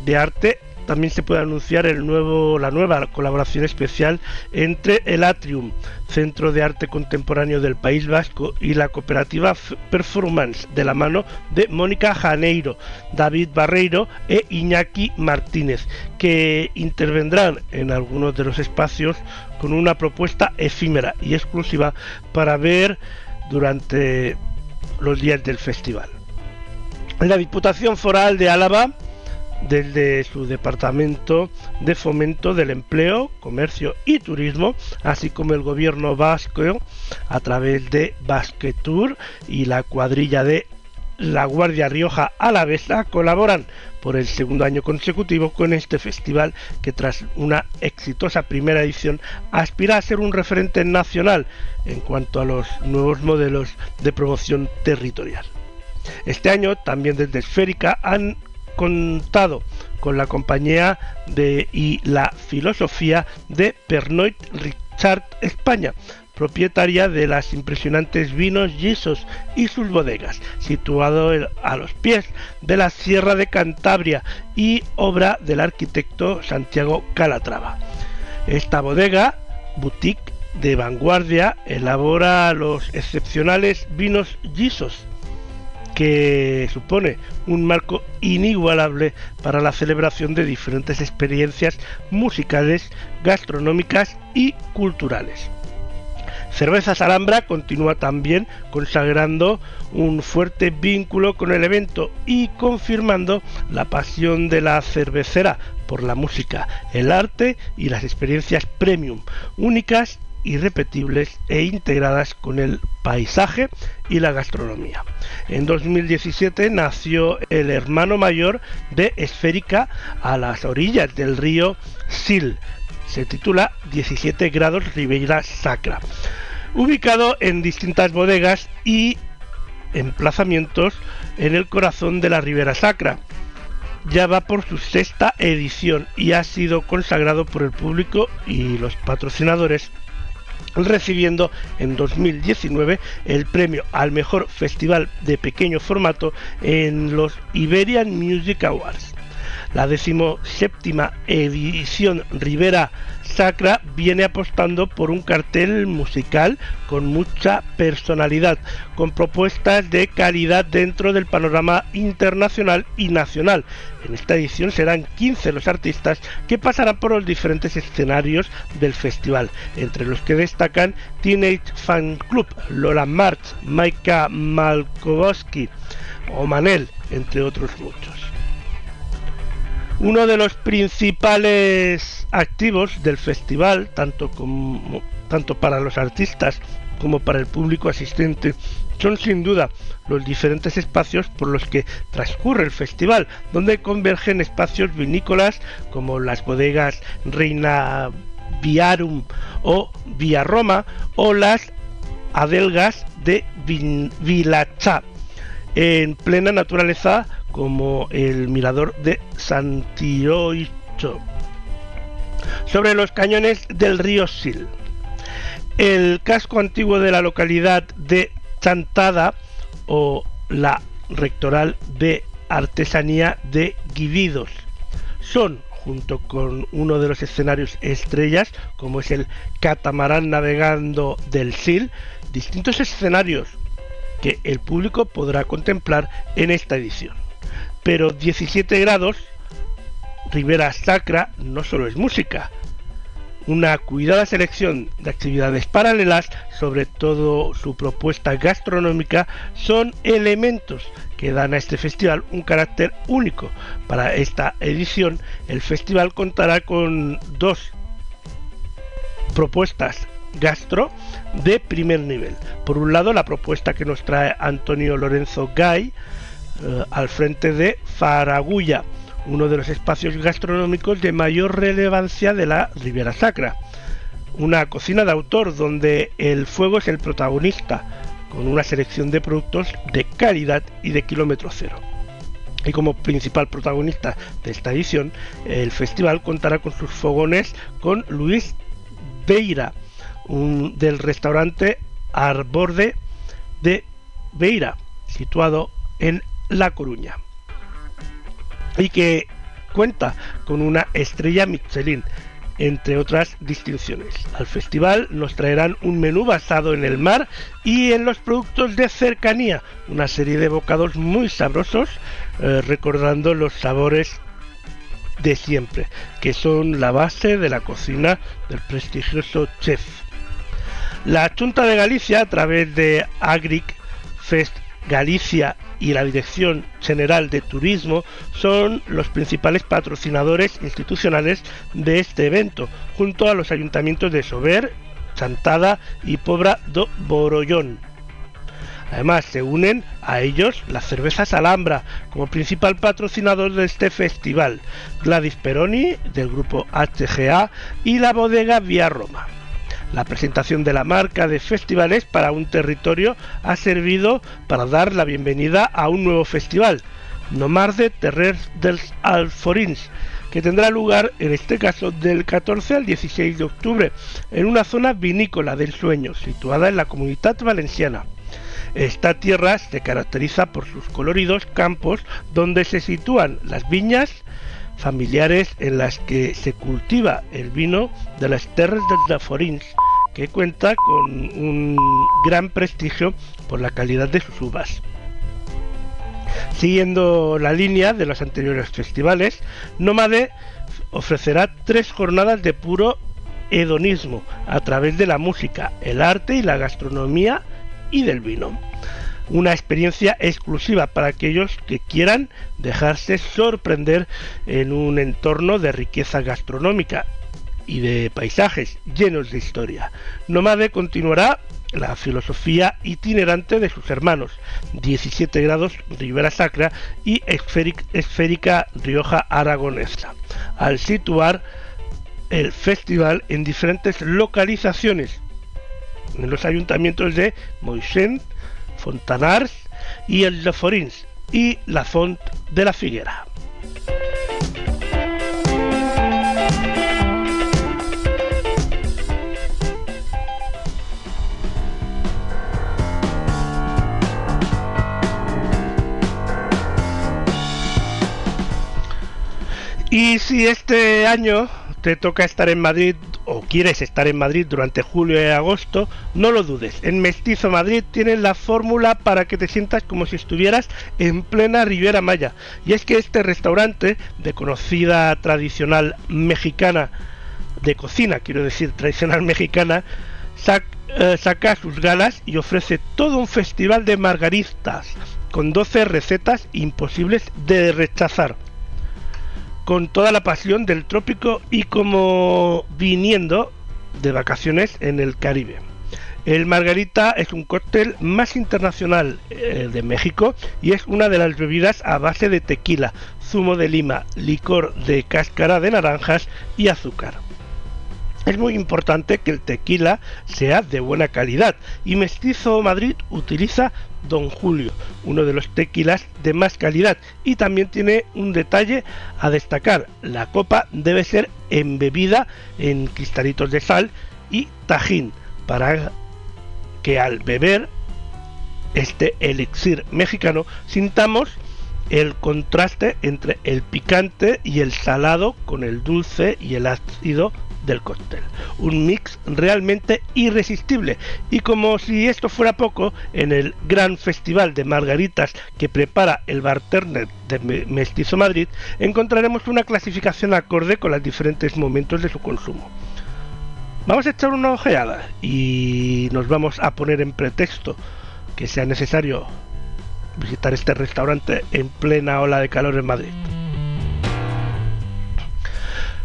de arte también se puede anunciar el nuevo, la nueva colaboración especial entre el Atrium, Centro de Arte Contemporáneo del País Vasco, y la cooperativa Performance, de la mano de Mónica Janeiro, David Barreiro e Iñaki Martínez, que intervendrán en algunos de los espacios con una propuesta efímera y exclusiva para ver durante los días del festival. La Diputación Foral de Álava desde su departamento de fomento del empleo, comercio y turismo, así como el gobierno vasco a través de Basquetour y la cuadrilla de la Guardia Rioja Alavesa colaboran por el segundo año consecutivo con este festival que tras una exitosa primera edición aspira a ser un referente nacional en cuanto a los nuevos modelos de promoción territorial. Este año también desde Esférica han contado con la compañía de y la filosofía de Pernod Richard España, propietaria de las impresionantes vinos Gisos y sus bodegas, situado a los pies de la Sierra de Cantabria y obra del arquitecto Santiago Calatrava. Esta bodega, boutique de vanguardia, elabora los excepcionales vinos Gisos que supone un marco inigualable para la celebración de diferentes experiencias musicales, gastronómicas y culturales. Cervezas Alhambra continúa también consagrando un fuerte vínculo con el evento y confirmando la pasión de la cervecera por la música, el arte y las experiencias premium, únicas, irrepetibles e integradas con el paisaje y la gastronomía. En 2017 nació el hermano mayor de Esférica a las orillas del río Sil. Se titula 17 grados Ribeira Sacra. Ubicado en distintas bodegas y emplazamientos en el corazón de la Ribera Sacra. Ya va por su sexta edición y ha sido consagrado por el público y los patrocinadores recibiendo en 2019 el premio al mejor festival de pequeño formato en los Iberian Music Awards. La decimoséptima edición Rivera Sacra viene apostando por un cartel musical con mucha personalidad, con propuestas de calidad dentro del panorama internacional y nacional. En esta edición serán 15 los artistas que pasarán por los diferentes escenarios del festival, entre los que destacan Teenage Fan Club, Lola March, Maika Malkowski o Manel, entre otros muchos. Uno de los principales activos del festival, tanto, como, tanto para los artistas como para el público asistente, son sin duda los diferentes espacios por los que transcurre el festival, donde convergen espacios vinícolas como las bodegas Reina Viarum o Via Roma o las adelgas de Vilachá, en plena naturaleza como el mirador de Santioicho. Sobre los cañones del río Sil. El casco antiguo de la localidad de Chantada o la rectoral de artesanía de Guividos son junto con uno de los escenarios estrellas como es el catamarán navegando del Sil distintos escenarios que el público podrá contemplar en esta edición pero 17 grados Rivera Sacra no solo es música una cuidada selección de actividades paralelas, sobre todo su propuesta gastronómica, son elementos que dan a este festival un carácter único. Para esta edición, el festival contará con dos propuestas gastro de primer nivel. Por un lado, la propuesta que nos trae Antonio Lorenzo Gay eh, al frente de Faragulla, uno de los espacios gastronómicos de mayor relevancia de la Riviera Sacra. Una cocina de autor donde el fuego es el protagonista, con una selección de productos de calidad y de kilómetro cero. Y como principal protagonista de esta edición, el festival contará con sus fogones con Luis Beira, del restaurante Arborde de Beira, situado en La Coruña y que cuenta con una estrella Michelin, entre otras distinciones. Al festival nos traerán un menú basado en el mar y en los productos de cercanía, una serie de bocados muy sabrosos, eh, recordando los sabores de siempre, que son la base de la cocina del prestigioso chef. La Junta de Galicia, a través de Agric Fest Galicia y la Dirección General de Turismo son los principales patrocinadores institucionales de este evento, junto a los ayuntamientos de Sober, Chantada y Pobra do Borollón. Además, se unen a ellos las cervezas Alhambra como principal patrocinador de este festival, Gladys Peroni del grupo HGA y la bodega Vía Roma. La presentación de la marca de festivales para un territorio ha servido para dar la bienvenida a un nuevo festival, Nomarde Terrer dels Alforins, que tendrá lugar en este caso del 14 al 16 de octubre en una zona vinícola del sueño situada en la comunidad valenciana. Esta tierra se caracteriza por sus coloridos campos donde se sitúan las viñas familiares en las que se cultiva el vino de las Terres de Forins, que cuenta con un gran prestigio por la calidad de sus uvas. Siguiendo la línea de los anteriores festivales, Nómade ofrecerá tres jornadas de puro hedonismo a través de la música, el arte y la gastronomía y del vino una experiencia exclusiva para aquellos que quieran dejarse sorprender en un entorno de riqueza gastronómica y de paisajes llenos de historia. Nomade continuará la filosofía itinerante de sus hermanos, 17 grados Ribera Sacra y Esférica Rioja Aragonesa, al situar el festival en diferentes localizaciones en los ayuntamientos de Moixent, Fontanars y el de Forins y la Font de la Figuera. Y si este año te toca estar en Madrid o quieres estar en Madrid durante julio y agosto, no lo dudes. En Mestizo Madrid tienes la fórmula para que te sientas como si estuvieras en plena Riviera Maya. Y es que este restaurante de conocida tradicional mexicana, de cocina, quiero decir, tradicional mexicana, eh, saca sus galas y ofrece todo un festival de margaritas con 12 recetas imposibles de rechazar con toda la pasión del trópico y como viniendo de vacaciones en el Caribe. El margarita es un cóctel más internacional eh, de México y es una de las bebidas a base de tequila, zumo de lima, licor de cáscara de naranjas y azúcar. Es muy importante que el tequila sea de buena calidad y Mestizo Madrid utiliza Don Julio, uno de los tequilas de más calidad. Y también tiene un detalle a destacar, la copa debe ser embebida en cristalitos de sal y tajín para que al beber este elixir mexicano sintamos el contraste entre el picante y el salado con el dulce y el ácido del cóctel. Un mix realmente irresistible. Y como si esto fuera poco, en el gran festival de margaritas que prepara el bartender de Mestizo Madrid, encontraremos una clasificación acorde con los diferentes momentos de su consumo. Vamos a echar una ojeada y nos vamos a poner en pretexto que sea necesario visitar este restaurante en plena ola de calor en Madrid.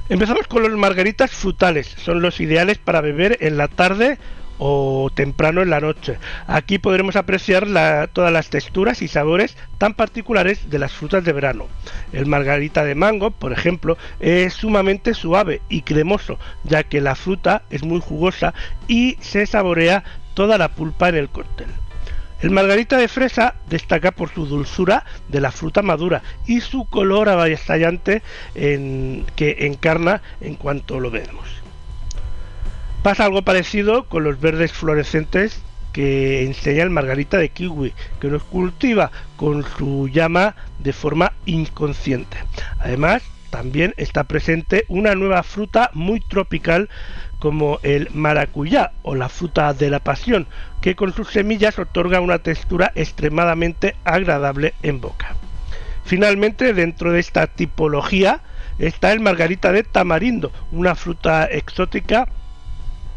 Empezamos con los margaritas frutales. Son los ideales para beber en la tarde o temprano en la noche. Aquí podremos apreciar todas las texturas y sabores tan particulares de las frutas de verano. El margarita de mango, por ejemplo, es sumamente suave y cremoso, ya que la fruta es muy jugosa y se saborea toda la pulpa en el cóctel. El margarita de fresa destaca por su dulzura de la fruta madura y su color avasallante en, que encarna en cuanto lo vemos. Pasa algo parecido con los verdes fluorescentes que enseña el margarita de kiwi, que nos cultiva con su llama de forma inconsciente. Además, también está presente una nueva fruta muy tropical como el maracuyá o la fruta de la pasión, que con sus semillas otorga una textura extremadamente agradable en boca. Finalmente, dentro de esta tipología está el margarita de tamarindo, una fruta exótica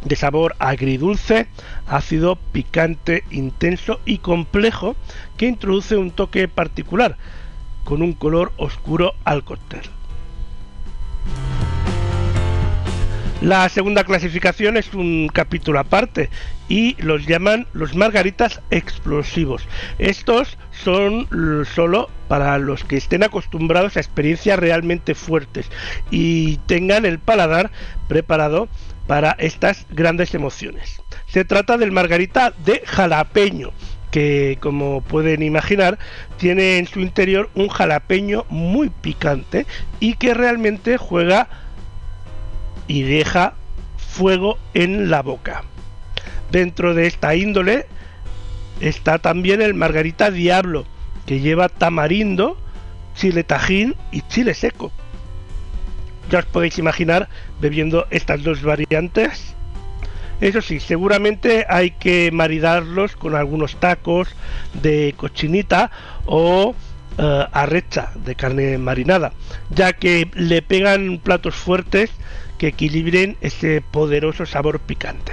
de sabor agridulce, ácido, picante, intenso y complejo que introduce un toque particular con un color oscuro al cóctel. La segunda clasificación es un capítulo aparte y los llaman los margaritas explosivos. Estos son solo para los que estén acostumbrados a experiencias realmente fuertes y tengan el paladar preparado para estas grandes emociones. Se trata del margarita de jalapeño, que como pueden imaginar tiene en su interior un jalapeño muy picante y que realmente juega y deja fuego en la boca. Dentro de esta índole está también el margarita diablo, que lleva tamarindo, chile tajín y chile seco. Ya os podéis imaginar bebiendo estas dos variantes. Eso sí, seguramente hay que maridarlos con algunos tacos de cochinita o eh, arrecha de carne marinada, ya que le pegan platos fuertes que equilibren ese poderoso sabor picante.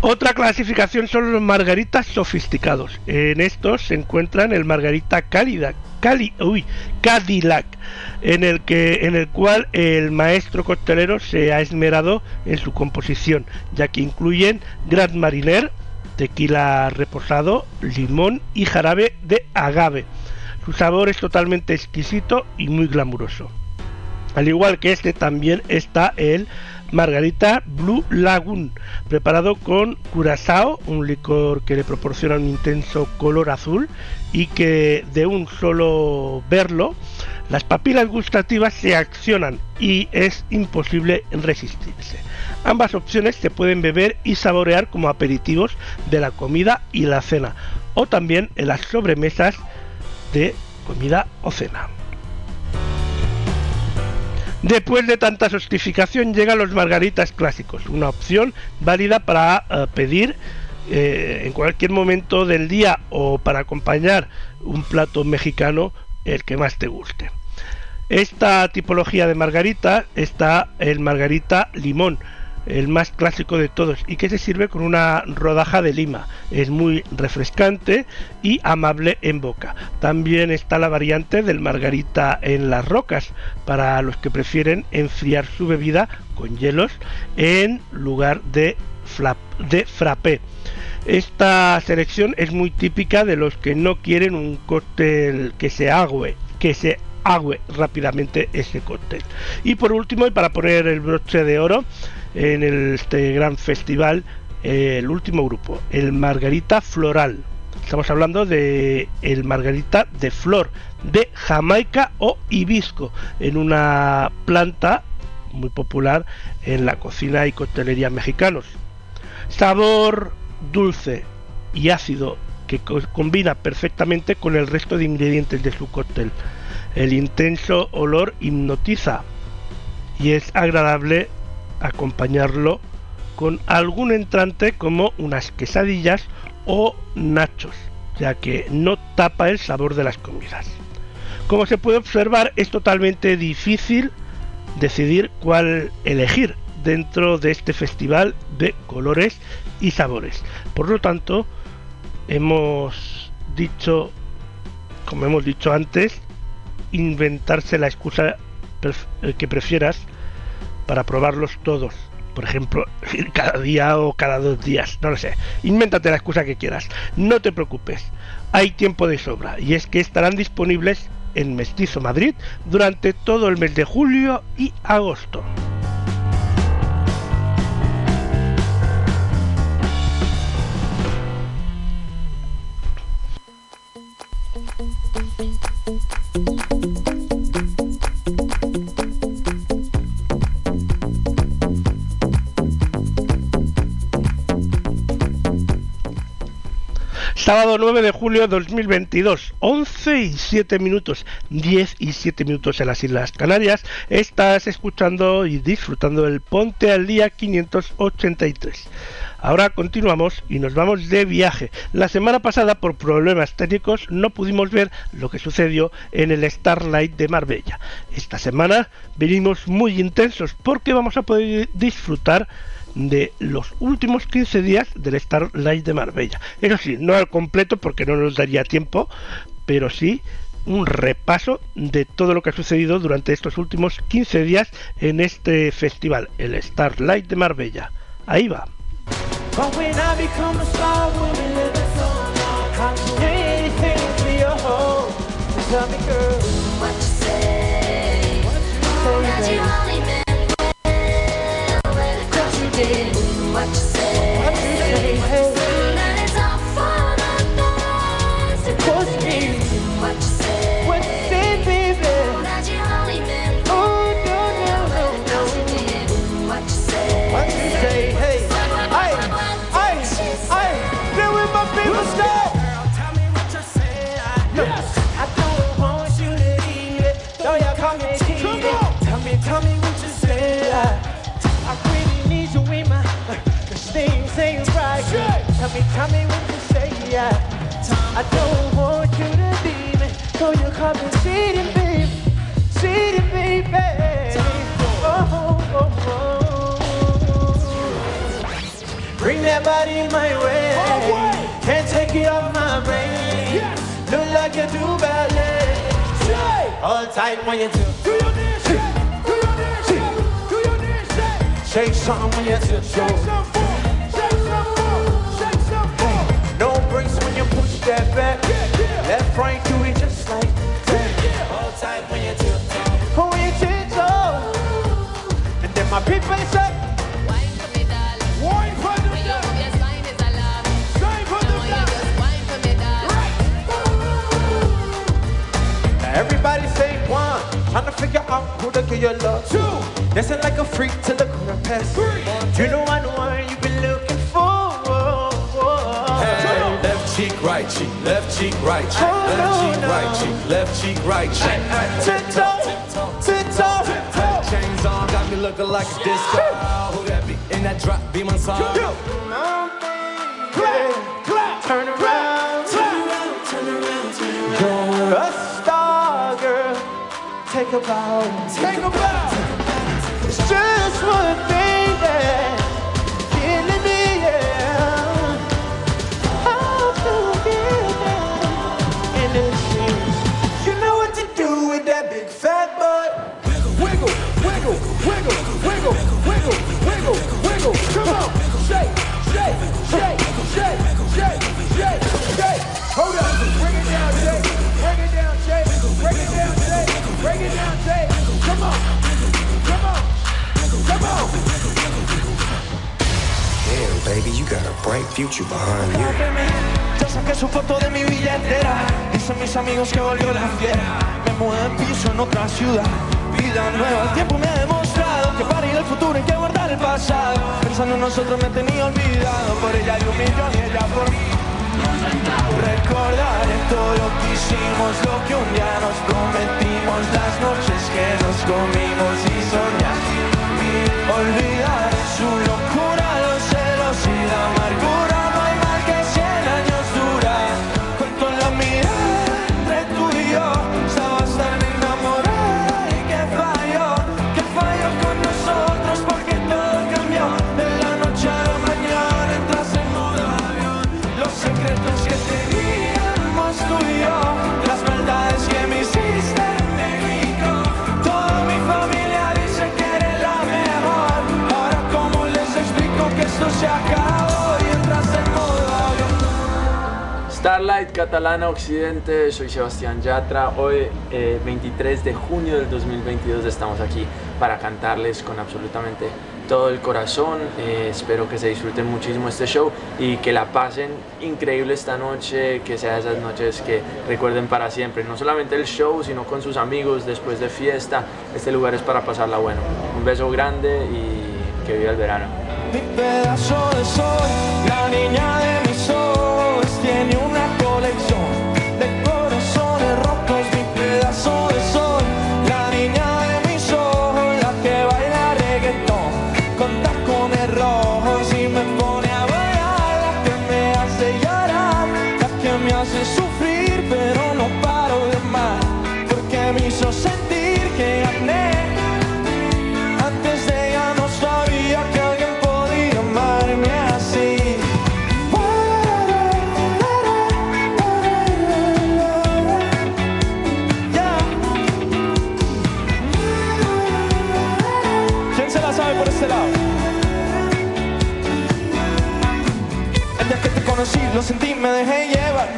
Otra clasificación son los margaritas sofisticados. En estos se encuentran el margarita cálida, cali, uy, Cadillac, en el que en el cual el maestro costelero se ha esmerado en su composición, ya que incluyen Grand Marinier, tequila reposado, limón y jarabe de agave. Su sabor es totalmente exquisito y muy glamuroso. Al igual que este también está el Margarita Blue Lagoon, preparado con curazao, un licor que le proporciona un intenso color azul y que de un solo verlo, las papilas gustativas se accionan y es imposible resistirse. Ambas opciones se pueden beber y saborear como aperitivos de la comida y la cena, o también en las sobremesas de comida o cena. Después de tanta sostificación llegan los margaritas clásicos, una opción válida para eh, pedir eh, en cualquier momento del día o para acompañar un plato mexicano el que más te guste. Esta tipología de margarita está el margarita limón, el más clásico de todos y que se sirve con una rodaja de lima. Es muy refrescante y amable en boca. También está la variante del margarita en las rocas para los que prefieren enfriar su bebida con hielos en lugar de, flap, de frappé. Esta selección es muy típica de los que no quieren un cóctel que se agüe, que se agüe rápidamente ese cóctel. Y por último, y para poner el broche de oro en el- este gran festival, eh, el último grupo, el Margarita Floral. Estamos hablando de el Margarita de flor, de Jamaica o hibisco, en una planta muy popular en la cocina y coctelería mexicanos. Sabor dulce y ácido que co- combina perfectamente con el resto de ingredientes de su cóctel. El intenso olor hipnotiza y es agradable acompañarlo con algún entrante como unas quesadillas o nachos, ya que no tapa el sabor de las comidas. Como se puede observar, es totalmente difícil decidir cuál elegir dentro de este festival de colores y sabores. Por lo tanto, hemos dicho, como hemos dicho antes, inventarse la excusa eh, que prefieras para probarlos todos. Por ejemplo, cada día o cada dos días, no lo sé. Invéntate la excusa que quieras. No te preocupes, hay tiempo de sobra y es que estarán disponibles en Mestizo Madrid durante todo el mes de julio y agosto. Sábado 9 de julio de 2022, 11 y 7 minutos, 10 y 7 minutos en las Islas Canarias. Estás escuchando y disfrutando el Ponte al Día 583. Ahora continuamos y nos vamos de viaje. La semana pasada, por problemas técnicos, no pudimos ver lo que sucedió en el Starlight de Marbella. Esta semana venimos muy intensos porque vamos a poder disfrutar de los últimos 15 días del Starlight de Marbella. Eso sí, no al completo porque no nos daría tiempo, pero sí un repaso de todo lo que ha sucedido durante estos últimos 15 días en este festival, el Starlight de Marbella. Ahí va. Did? What you say? Tell me, what you say. yeah. I don't want you to leave me. So you call me cheating, babe. Cheating, baby. Oh, oh, oh. Bring that body my way. Can't take it off my brain. Look like you do ballet. All tight when you do. Do your dance, do your dance, do your dance. Shake something when you do. Shake Do it just like that. All tight when you do. When you tiptoe. And then my people say. Wine for me, darling. Wine for the Wine for the Now Everybody say one, trying to figure out who to give your love to. Dancing like a freak to the current pass. You know I know cheek, oh, left cheek, right cheek, left cheek, right cheek, left cheek, right cheek. Tiptoe, tiptoe, Chains on, got me looking like a disco. Who that be? In that drop, be my song. Clap, clap, turn around, turn around, turn around, turn around. You're a star, girl. Take a bow, take a bow. It's just one thing you. Ya saqué su foto de mi billetera. Mis amigos que volvió. Me mudé de piso en otra ciudad. Vida nueva, el tiempo me ha demostrado que para ir al futuro hay que guardar pasado. Pensando en nosotros me tenía olvidado. Por ella hay un millón y ella por mí. Recordaré todo lo que hicimos, lo que un día nos prometimos, las noches que nos comimos y soñar. Olvidaré su locura, los celos y la amargura. Catalana Occidente, soy Sebastián Yatra. Hoy, eh, 23 de junio del 2022, estamos aquí para cantarles con absolutamente todo el corazón. Eh, espero que se disfruten muchísimo este show y que la pasen increíble esta noche, que sea esas noches que recuerden para siempre. No solamente el show, sino con sus amigos después de fiesta. Este lugar es para pasarla bueno. Un beso grande y que viva el verano. Tiene una colección de corazones rotos. Mi pedazo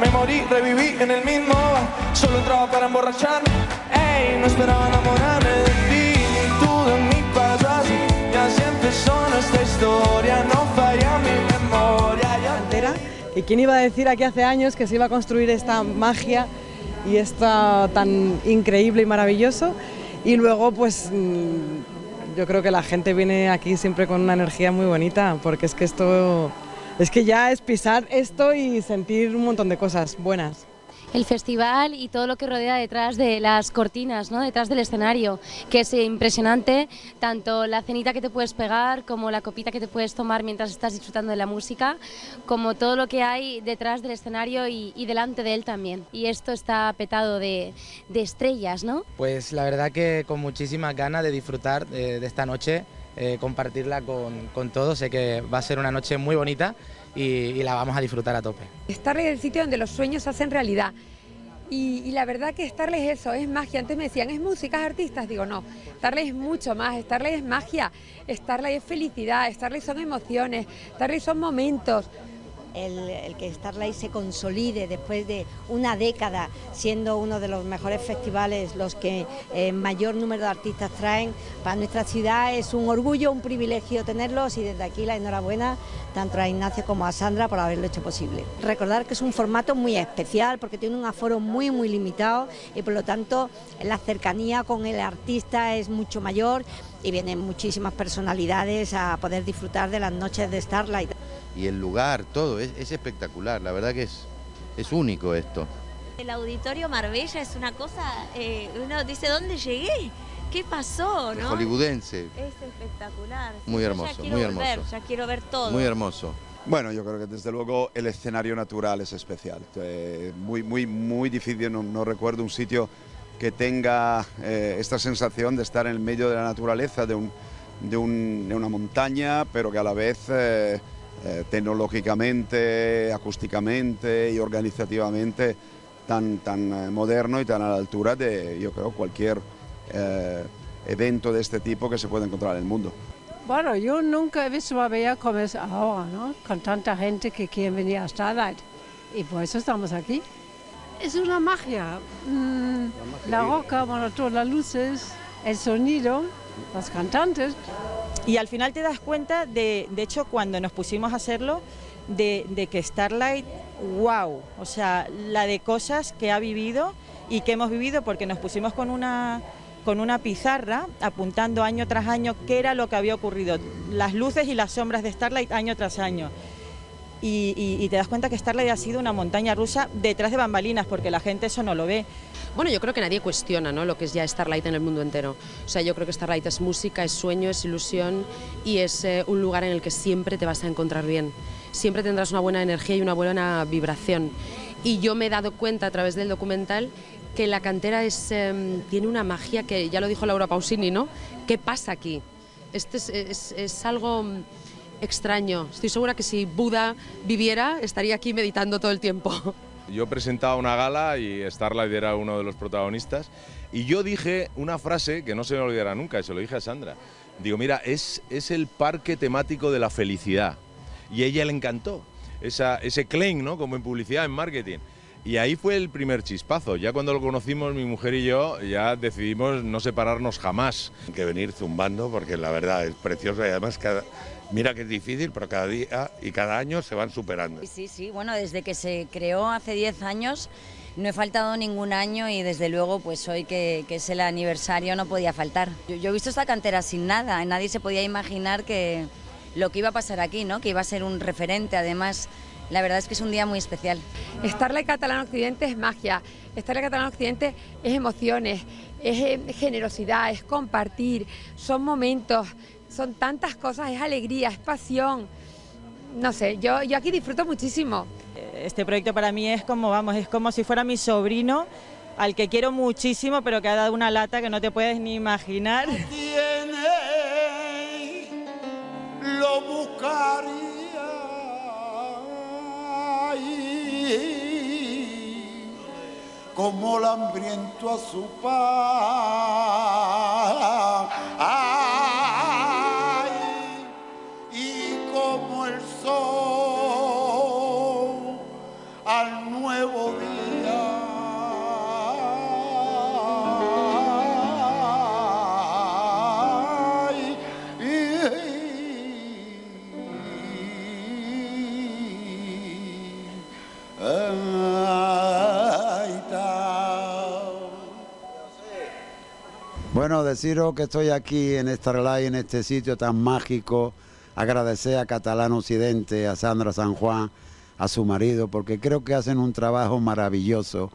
me morí, reviví en el mismo bar. Solo entraba para emborracharme, ey, no esperaba enamorarme de ti, ni tú de mí pasó así. Y así empezó nuestra historia, no falla mi memoria. Ya. ¿Y quién iba a decir aquí hace años que se iba a construir esta magia y esto tan increíble y maravilloso? Y luego, pues mm, yo creo que la gente viene aquí siempre con una energía muy bonita, porque es que esto, es que ya es pisar esto y sentir un montón de cosas buenas. el festival y todo lo que rodea detrás de las cortinas, ¿no? detrás del escenario, que es impresionante, tanto la cenita que te puedes pegar, como la copita que te puedes tomar mientras estás disfrutando de la música, como todo lo que hay detrás del escenario y, y delante de él también. Y esto está petado de, de estrellas, ¿no? Pues la verdad que con muchísimas ganas de disfrutar eh, de esta noche, eh, compartirla con, con todos. Sé que va a ser una noche muy bonita y, la vamos a disfrutar a tope. Starlight es el sitio donde los sueños se hacen realidad. Y, la verdad que Starlight es eso, es magia. Antes me decían, ¿es música, es artistas? Digo, no, Starlight es mucho más, Starlight es magia, Starlight es felicidad, Starlight son emociones, Starlight son momentos. El, que Starlight se consolide después de una década siendo uno de los mejores festivales, los que eh, mayor número de artistas traen, para nuestra ciudad es un orgullo, un privilegio tenerlos y desde aquí la enhorabuena tanto a Ignacio como a Sandra por haberlo hecho posible. Recordar que es un formato muy especial porque tiene un aforo muy muy limitado y por lo tanto la cercanía con el artista es mucho mayor y vienen muchísimas personalidades a poder disfrutar de las noches de Starlight. Y el lugar, todo, es, es espectacular, la verdad que es, es único esto. El auditorio Marbella es una cosa, eh, uno dice, ¿dónde llegué? ¿Qué pasó? ¿no? Hollywoodense, Es espectacular. Muy hermoso, ya quiero muy volver, hermoso. ya quiero ver todo. muy hermoso. Bueno, yo creo que desde luego el escenario natural es especial. Eh, muy, muy, muy difícil, no, no recuerdo un sitio que tenga eh, esta sensación de estar en el medio de la naturaleza, de, un- de un- de una montaña, pero que a la vez eh, eh, tecnológicamente, acústicamente y organizativamente tan, tan eh, moderno y tan a la altura de, yo creo, cualquier eh, evento de este tipo que se pueda encontrar en el mundo. Bueno, yo nunca he visto Marbella como es ahora, ¿no? Con tanta gente que quiere venir a Starlight. Y por eso estamos aquí. Es una magia. Mm, la roca, bueno, todas las luces, el sonido, los cantantes. Y al final te das cuenta de, de hecho, cuando nos pusimos a hacerlo, de, que Starlight, wow, o sea, la de cosas que ha vivido y que hemos vivido porque nos pusimos con una con una pizarra apuntando año tras año qué era lo que había ocurrido, las luces y las sombras de Starlight año tras año. Y, y- y te das cuenta que Starlight ha sido una montaña rusa detrás de bambalinas, porque la gente eso no lo ve. Bueno, yo creo que nadie cuestiona ¿no? lo que es ya Starlight en el mundo entero. O sea, yo creo que Starlight es música, es sueño, es ilusión y es eh, un lugar en el que siempre te vas a encontrar bien. Siempre tendrás una buena energía y una buena vibración. Y yo me he dado cuenta a través del documental que la cantera es, em, tiene una magia que ya lo dijo Laura Pausini, ¿no? ¿Qué pasa aquí? Este es, es- es algo extraño. Estoy segura que si Buda viviera estaría aquí meditando todo el tiempo. Yo presentaba una gala y Starlight era uno de los protagonistas y yo dije una frase que no se me olvidará nunca, y se lo dije a Sandra. Digo, mira, es, es el parque temático de la felicidad y a ella le encantó. esa, ese claim, ¿no? Como en publicidad, en marketing. Y ahí fue el primer chispazo. Ya cuando lo conocimos, mi mujer y yo, ya decidimos no separarnos jamás. que venir zumbando porque la verdad es precioso y además cada, mira que es difícil, pero cada día y cada año se van superando. Sí, sí. Bueno, desde que se creó hace 10 años no he faltado ningún año y desde luego pues hoy que, que es el aniversario no podía faltar. Yo, yo he visto esta cantera sin nada, nadie se podía imaginar que lo que iba a pasar aquí, ¿no? que iba a ser un referente además. La verdad es que es un día muy especial. Starlight Catalán Occidente es magia, Starlight Catalán Occidente es emociones, es eh, generosidad, es compartir, son momentos, son tantas cosas, es alegría, es pasión. No sé, yo, yo aquí disfruto muchísimo. Este proyecto para mí es como, vamos, es como si fuera mi sobrino, al que quiero muchísimo, pero que ha dado una lata que no te puedes ni imaginar. lo buscaría ahí, como el hambriento a su pan. Deciros que estoy aquí en Starlight, en este sitio tan mágico. Agradecer a Catalán Occidente, a Sandra San Juan, a su marido, porque creo que hacen un trabajo maravilloso.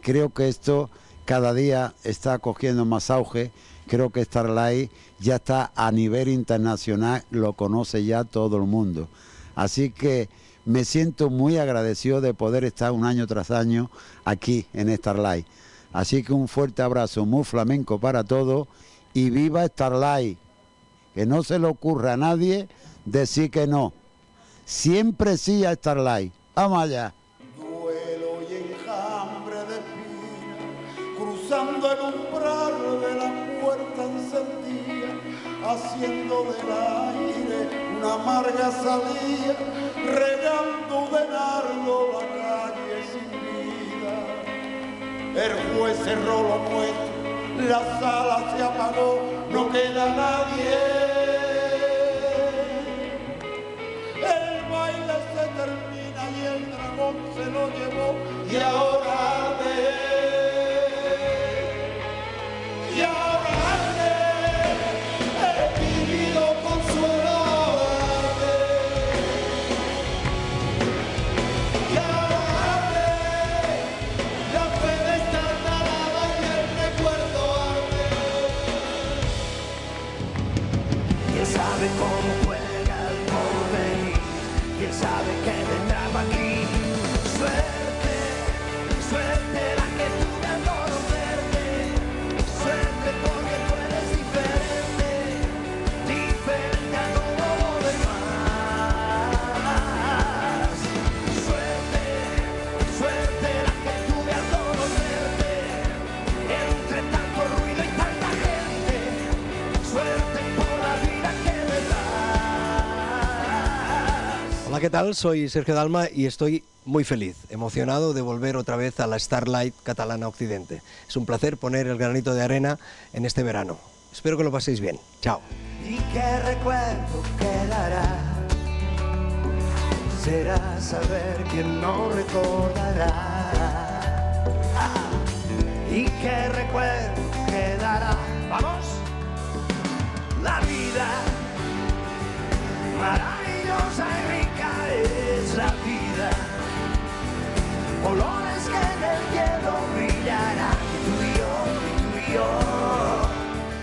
Creo que esto cada día está cogiendo más auge. Creo que Starlight ya está a nivel internacional, lo conoce ya todo el mundo. Así que me siento muy agradecido de poder estar un año tras año aquí en Starlight. Así que un fuerte abrazo muy flamenco para todos y viva Starlight. Que no se le ocurra a nadie decir que no. Siempre sí a Starlight. Vamos allá. Duelo y enjambre de espina, cruzando el umbral de la puerta encendida, haciendo del aire una amarga salida, regando de nardo la calle. El juez cerró lo nuestro, la sala se apagó, no queda nadie. El baile se termina y el dragón se lo llevó y ahora arde. Y ahora Hola, ¿qué tal? Soy Sergio Dalma y estoy muy feliz, emocionado de volver otra vez a la Starlight Catalana Occidente. Es un placer poner el granito de arena en este verano. Espero que lo paséis bien. Chao. ¿Y qué recuerdo quedará? Será saber quién no recordará. Ah, ¿Y qué recuerdo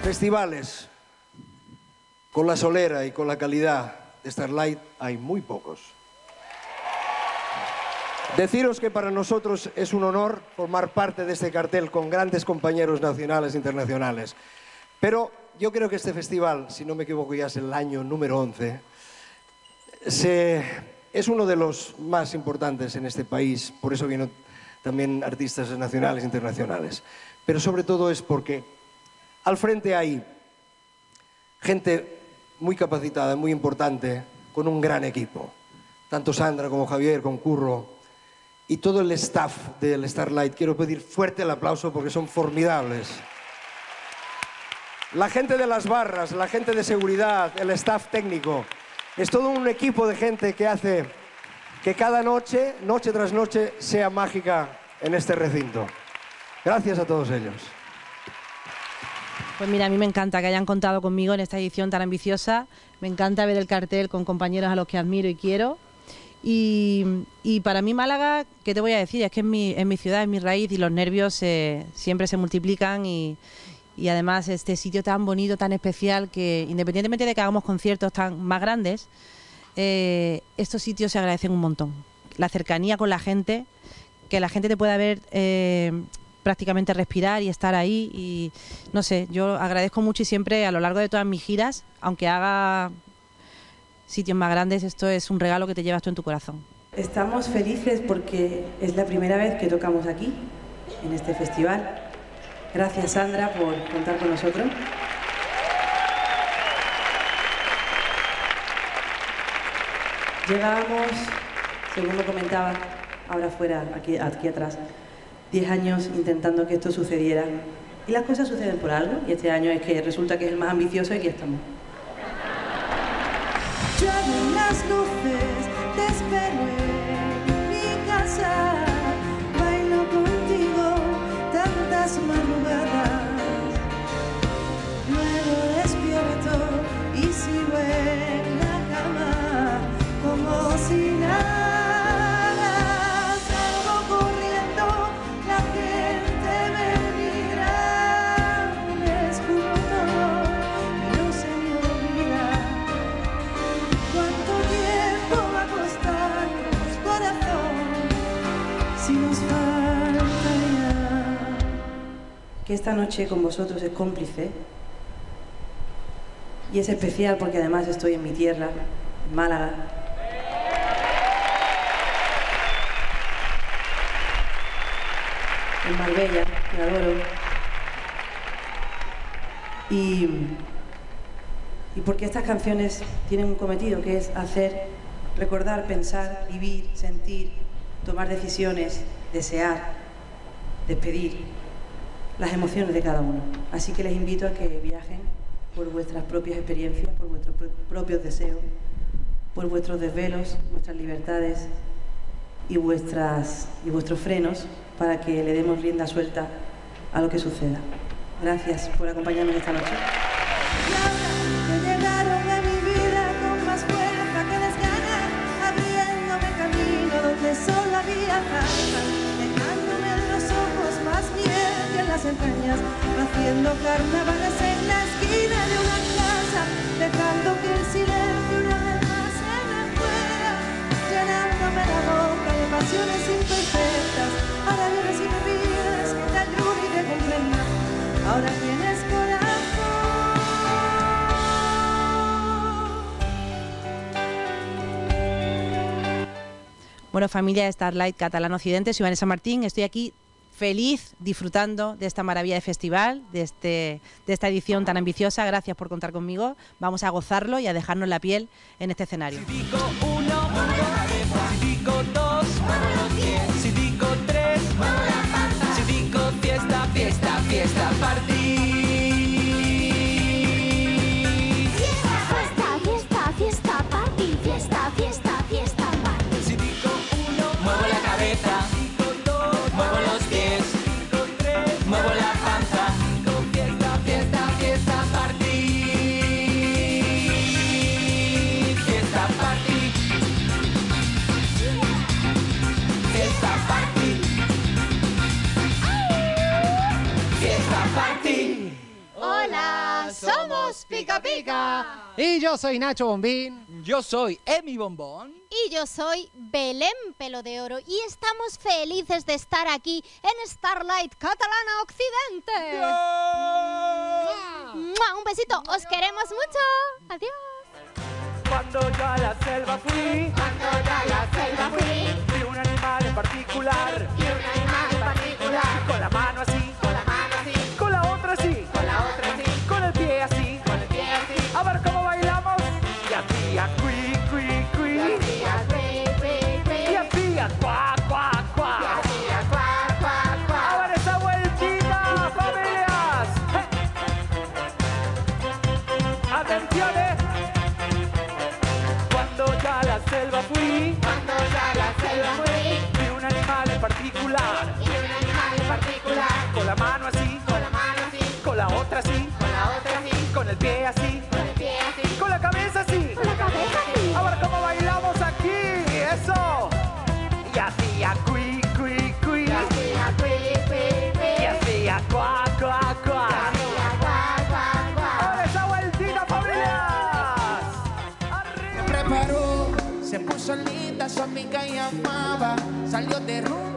Festivales. Con la solera y con la calidad de Starlight hay muy pocos. Deciros que para nosotros es un honor formar parte de este cartel con grandes compañeros nacionales e internacionales. Pero yo creo que este festival, si no me equivoco ya es el año número 11, se- es uno de los más importantes en este país, por eso vienen también artistas nacionales e internacionales. Pero sobre todo es porque al frente hay gente muy capacitada, muy importante, con un gran equipo. tanto Sandra como Javier, con Curro y todo el staff del Starlight. Quiero pedir fuerte el aplauso porque son formidables. La gente de las barras, la gente de seguridad, el staff técnico. Es todo un equipo de gente que hace que cada noche, noche tras noche, sea mágica en este recinto. Gracias a todos ellos. Pues mira, a mí me encanta que hayan contado conmigo en esta edición tan ambiciosa. Me encanta ver el cartel con compañeros a los que admiro y quiero. Y, para mí Málaga, ¿qué te voy a decir? Es que es mi, es mi ciudad, es mi raíz y los nervios eh, siempre se multiplican y, y además este sitio tan bonito, tan especial, que independientemente de que hagamos conciertos tan más grandes, eh, estos sitios se agradecen un montón. La cercanía con la gente, que la gente te pueda ver eh, prácticamente respirar y estar ahí. Y no sé, yo agradezco mucho y siempre a lo largo de todas mis giras, aunque haga sitios más grandes, esto es un regalo que te llevas tú en tu corazón. Estamos felices porque es la primera vez que tocamos aquí, en este festival. Gracias Sandra por contar con nosotros. Llevábamos, según lo comentaba ahora fuera, aquí, aquí atrás, 10 años intentando que esto sucediera. Y las cosas suceden por algo, y este año es que resulta que es el más ambicioso y aquí estamos. Las luces, te espero en mi casa. Bailo contigo tantas madrugadas. Luego despierto y sigo en la cama como si que esta noche con vosotros es cómplice y es especial porque además estoy en mi tierra, en Málaga. En Marbella, que adoro. Y, y porque estas canciones tienen un cometido que es hacer, recordar, pensar, vivir, sentir, tomar decisiones, desear, despedir las emociones de cada uno. Así que les invito a que viajen por vuestras propias experiencias, por vuestros pro- propios deseos, por vuestros desvelos, vuestras libertades y, vuestras, y vuestros frenos para que le demos rienda suelta a lo que suceda. Gracias por acompañarme esta noche. Entrañas, haciendo carnavales en la esquina de una casa, dejando que el silencio una vez más se me fuera, llenándome la boca de pasiones imperfectas. Ahora vienes y me pides que te ayude y te comprenda. Ahora tienes corazón. Bueno, familia de Starlight Catalán Occidente, soy Vanessa Martín, estoy aquí feliz disfrutando de esta maravilla de festival, de, este, de esta edición tan ambiciosa. Gracias por contar conmigo. Vamos a gozarlo y a dejarnos la piel en este escenario. Pica. Y yo soy Nacho Bombín. Yo soy Emi Bombón. Y yo soy Belén Pelo de Oro y estamos felices de estar aquí en Starlight Catalana Occidente. ¡Mua! Un besito, os queremos mucho. Adiós. Cuando yo a la selva fui, cuando yo a la selva fui, vi un animal en particular, vi un animal en particular, con la mano así, la otra así, con la otra así, con el pie así, con el pie así, con la cabeza así, con la cabeza así. Ahora cómo bailamos aquí, eso. Y así a cui cui cui, y así a cui cui cui, y así a cua cua cua. Ahora esa vueltita familia. Se preparó, se puso linda, su amiga y amaba, salió de rumbo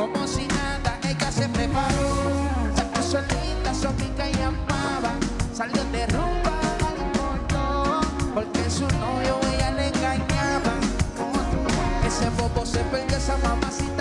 como si nada, ella se preparó. Se puso linda, sonrisa y amaba. Salió de rumba, no le porque su novio ella le engañaba. Ese bobo se perdió esa mamacita.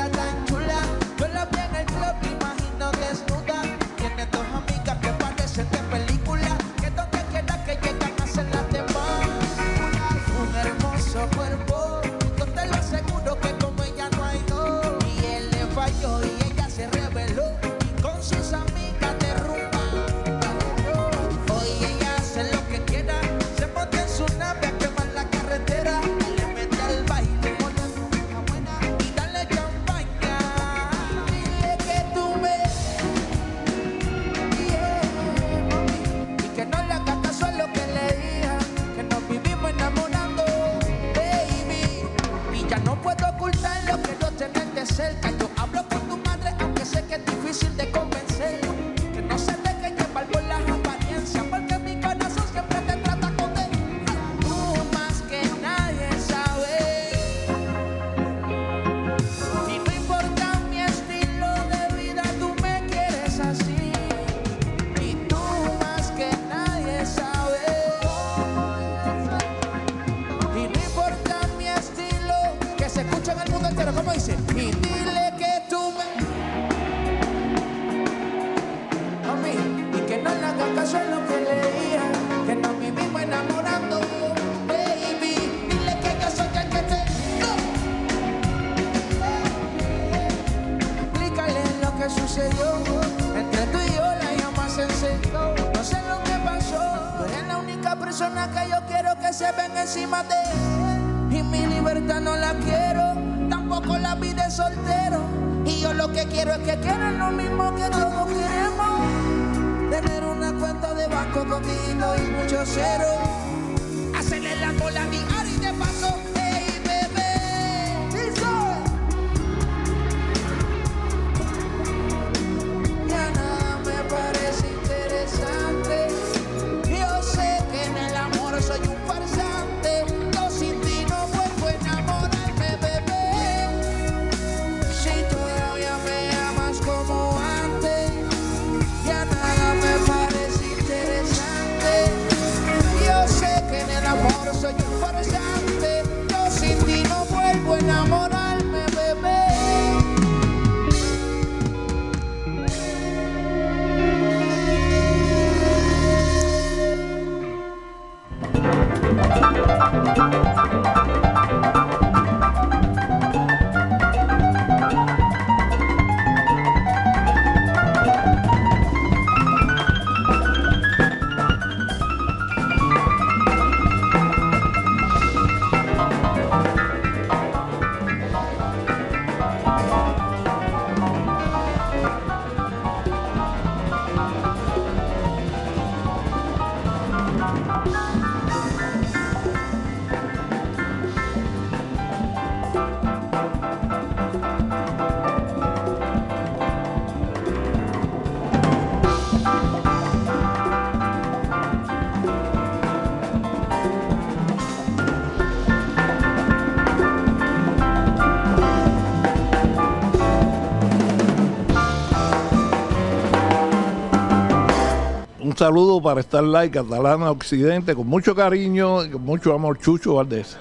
saludo para estar Starlight Catalana Occidente con mucho cariño y con mucho amor, Chucho Valdés.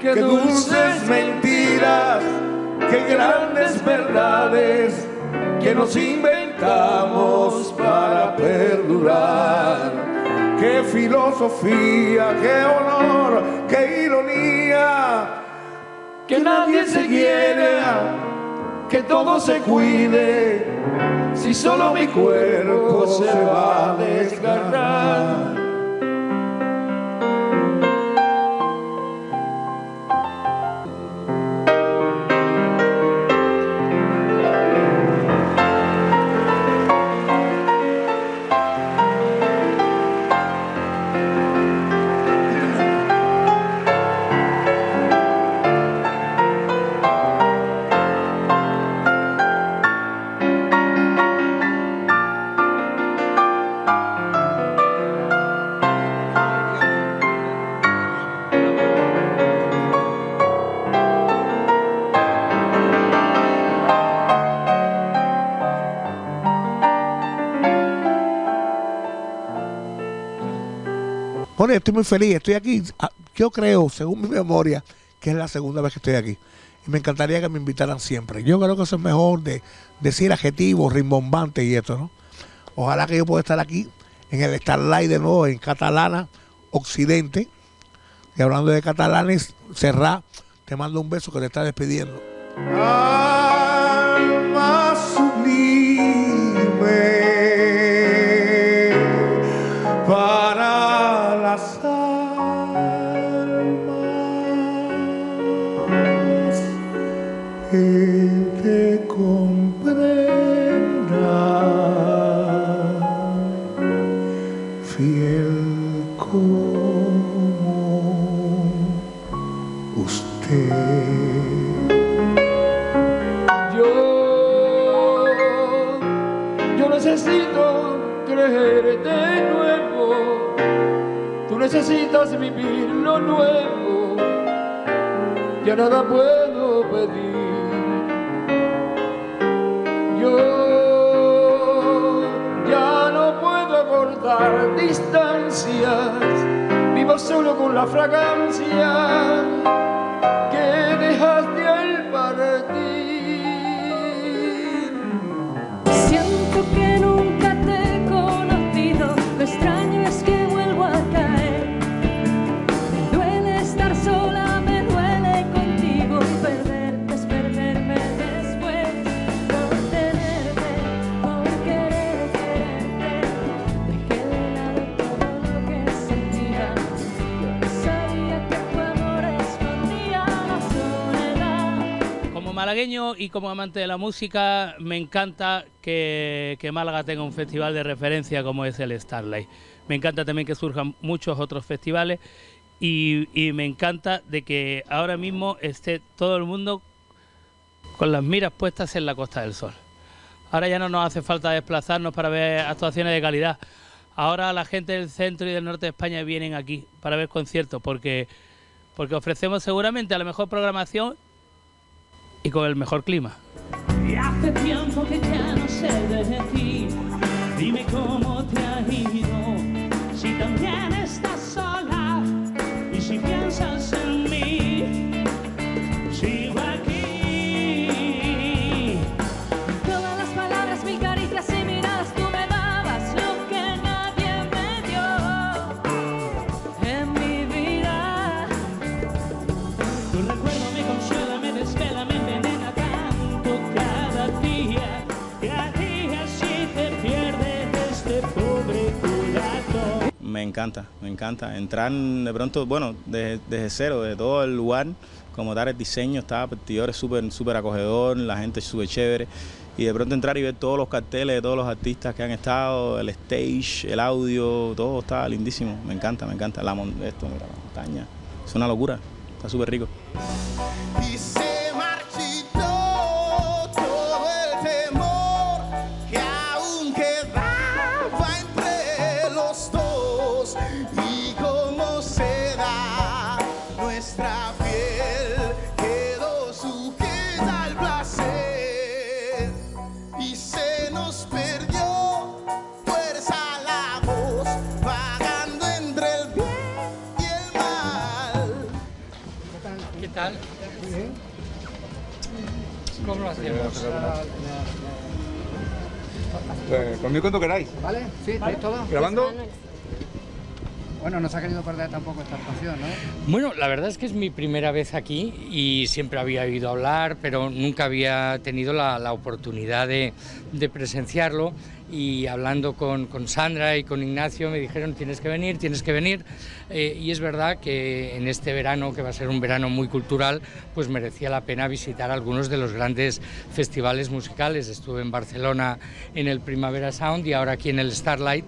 Qué dulces mentiras, qué grandes verdades que nos inventamos para perdurar. Qué filosofía, qué honor, qué ironía, que nadie se quiera, que todo se cuide y solo mi cuerpo se va a desgarrar. Bueno, estoy muy feliz, estoy aquí. ah, Yo creo, según mi memoria, que es la segunda vez que estoy aquí. Y me encantaría que me invitaran siempre. Yo creo que eso es mejor de decir adjetivos, rimbombantes y esto, ¿no? Ojalá que yo pueda estar aquí en el Starlight de nuevo, en Catalana Occidente. Y hablando de catalanes, Serra, te mando un beso que te está despidiendo. alma necesitas vivir lo nuevo. Ya nada puedo pedir. Yo ya no puedo acortar distancias. Vivo solo con la fragancia que dejaste y como amante de la música, me encanta que, Málaga tenga un festival de referencia como es el Starlight. Me encanta también que surjan muchos otros festivales y, y me encanta de que ahora mismo esté todo el mundo con las miras puestas en la Costa del Sol. Ahora ya no nos hace falta desplazarnos para ver actuaciones de calidad. Ahora la gente del centro y del norte de España vienen aquí para ver conciertos porque, porque ofrecemos seguramente a la mejor programación y con el mejor clima. Y hace tiempo que ya no sé de ti. Dime cómo te ha ido. Si también estás sola y si piensas en Me encanta, me encanta. Entrar de pronto, bueno, desde, cero, de todo el lugar, como dar el diseño, estaba es súper súper acogedor, la gente súper chévere. Y de pronto entrar y ver todos los carteles de todos los artistas que han estado, el stage, el audio, todo está lindísimo. Me encanta, me encanta. La, esto, mira, la montaña. Es una locura, está súper rico. ¿Cómo lo hacemos? Pues, conmigo cuando queráis. ¿Vale? ¿Sí? ¿Estáis todos? ¿Grabando? Bueno, no se ha querido perder tampoco esta actuación, ¿no? Bueno, la verdad es que es mi primera vez aquí y siempre había oído hablar, pero nunca había tenido la, la oportunidad de, de presenciarlo. Y hablando con, Sandra y con Ignacio me dijeron tienes que venir, tienes que venir. Eh, y es verdad que en este verano, que va a ser un verano muy cultural, pues merecía la pena visitar algunos de los grandes festivales musicales. Estuve en Barcelona en el Primavera Sound y ahora aquí en el Starlight.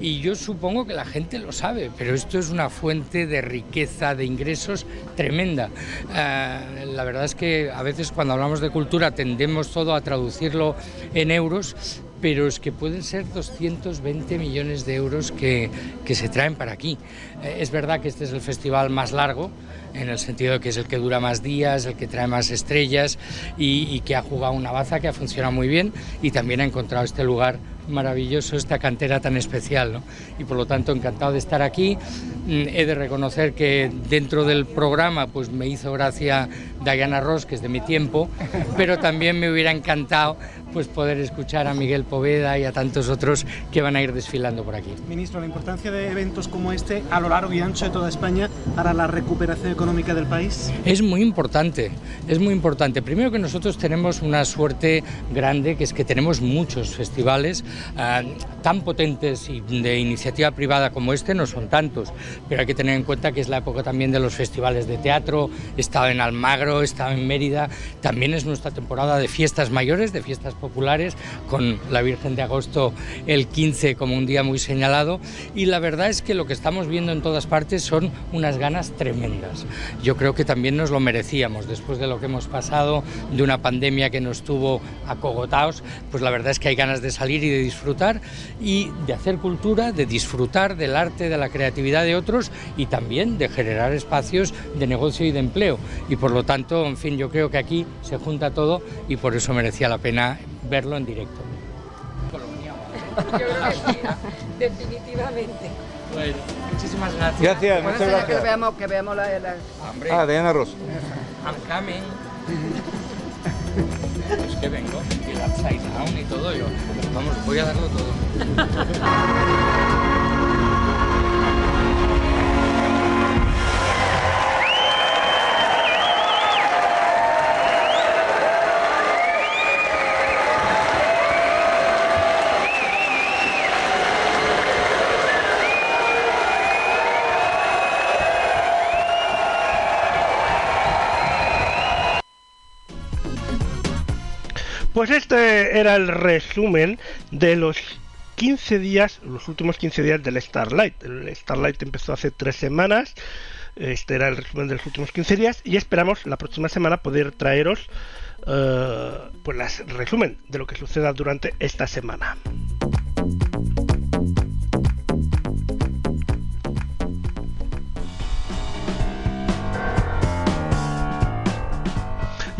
Y yo supongo que la gente lo sabe, pero esto es una fuente de riqueza, de ingresos tremenda. Eh, la verdad es que a veces cuando hablamos de cultura tendemos todo a traducirlo en euros, pero es que pueden ser 220 millones de euros que, que se traen para aquí. Eh, es verdad que este es el festival más largo, en el sentido de que es el que dura más días, el que trae más estrellas y, y que ha jugado una baza que ha funcionado muy bien y también ha encontrado este lugar maravilloso esta cantera tan especial. ¿no? Y por lo tanto, encantado de estar aquí. Mm, He de reconocer que dentro del programa pues me hizo gracia Diana Ross, que es de mi tiempo, pero también me hubiera encantado pues poder escuchar a Miguel Poveda y a tantos otros que van a ir desfilando por aquí. Ministro, la importancia de eventos como este a lo largo y ancho de toda España para la recuperación económica del país. Es muy importante, es muy importante. Primero que nosotros tenemos una suerte grande, que es que tenemos muchos festivales ah, tan potentes y de iniciativa privada como este, no son tantos, pero hay que tener en cuenta que es la época también de los festivales de teatro, he estado en Almagro, he estado en Mérida, también es nuestra temporada de fiestas mayores, de fiestas populares, con la Virgen de Agosto el 15 como un día muy señalado, y la verdad es que lo que estamos viendo en todas partes son unas ganas tremendas. Yo creo que también nos lo merecíamos después de lo que hemos pasado, de una pandemia que nos tuvo acogotados, pues la verdad es que hay ganas de salir y de disfrutar y de hacer cultura, de disfrutar del arte, de la creatividad de otros y también de generar espacios de negocio y de empleo. Y por lo tanto, en fin, yo creo que aquí se junta todo y por eso merecía la pena verlo en directo. Definitivamente. Bueno, muchísimas gracias. Gracias, muchas gracias. Que veamos, que veamos la, la- Ah, Diana Ross. I'm coming. Es que vengo, y el upside down y todo, yo, vamos, voy a darlo todo. Pues este era el resumen de los 15 días, los últimos 15 días del Starlight. El Starlight empezó hace tres semanas. Este era el resumen de los últimos 15 días y esperamos la próxima semana poder traeros eh, pues las resumen de lo que suceda durante esta semana.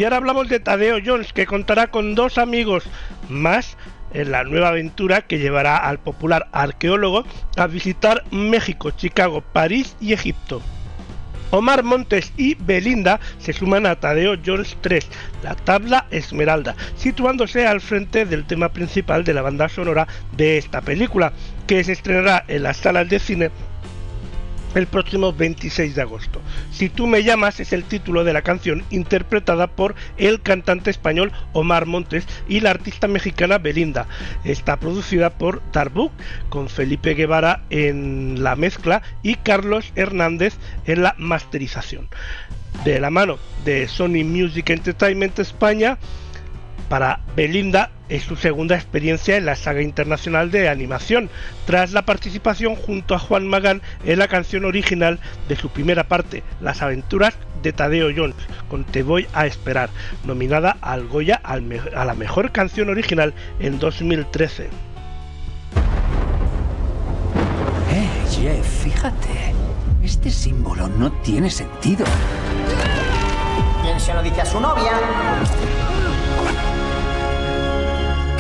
Y ahora hablamos de Tadeo Jones, que contará con dos amigos más en la nueva aventura que llevará al popular arqueólogo a visitar México, Chicago, París y Egipto. Omar Montes y Belinda se suman a Tadeo Jones 3, la tabla Esmeralda, situándose al frente del tema principal de la banda sonora de esta película, que se estrenará en las salas de cine el próximo 26 de agosto. Si tú me llamas es el título de la canción interpretada por el cantante español Omar Montes y la artista mexicana Belinda. Está producida por Darbook con Felipe Guevara en la mezcla y Carlos Hernández en la masterización. De la mano de Sony Music Entertainment España, para Belinda es su segunda experiencia en la saga internacional de animación, tras la participación junto a Juan Magán en la canción original de su primera parte, Las aventuras de Tadeo Jones, con Te voy a esperar, nominada al Goya a la mejor canción original en 2013. Eh, Jeff, fíjate. Este símbolo no tiene sentido. ¿Quién se lo dice a su novia?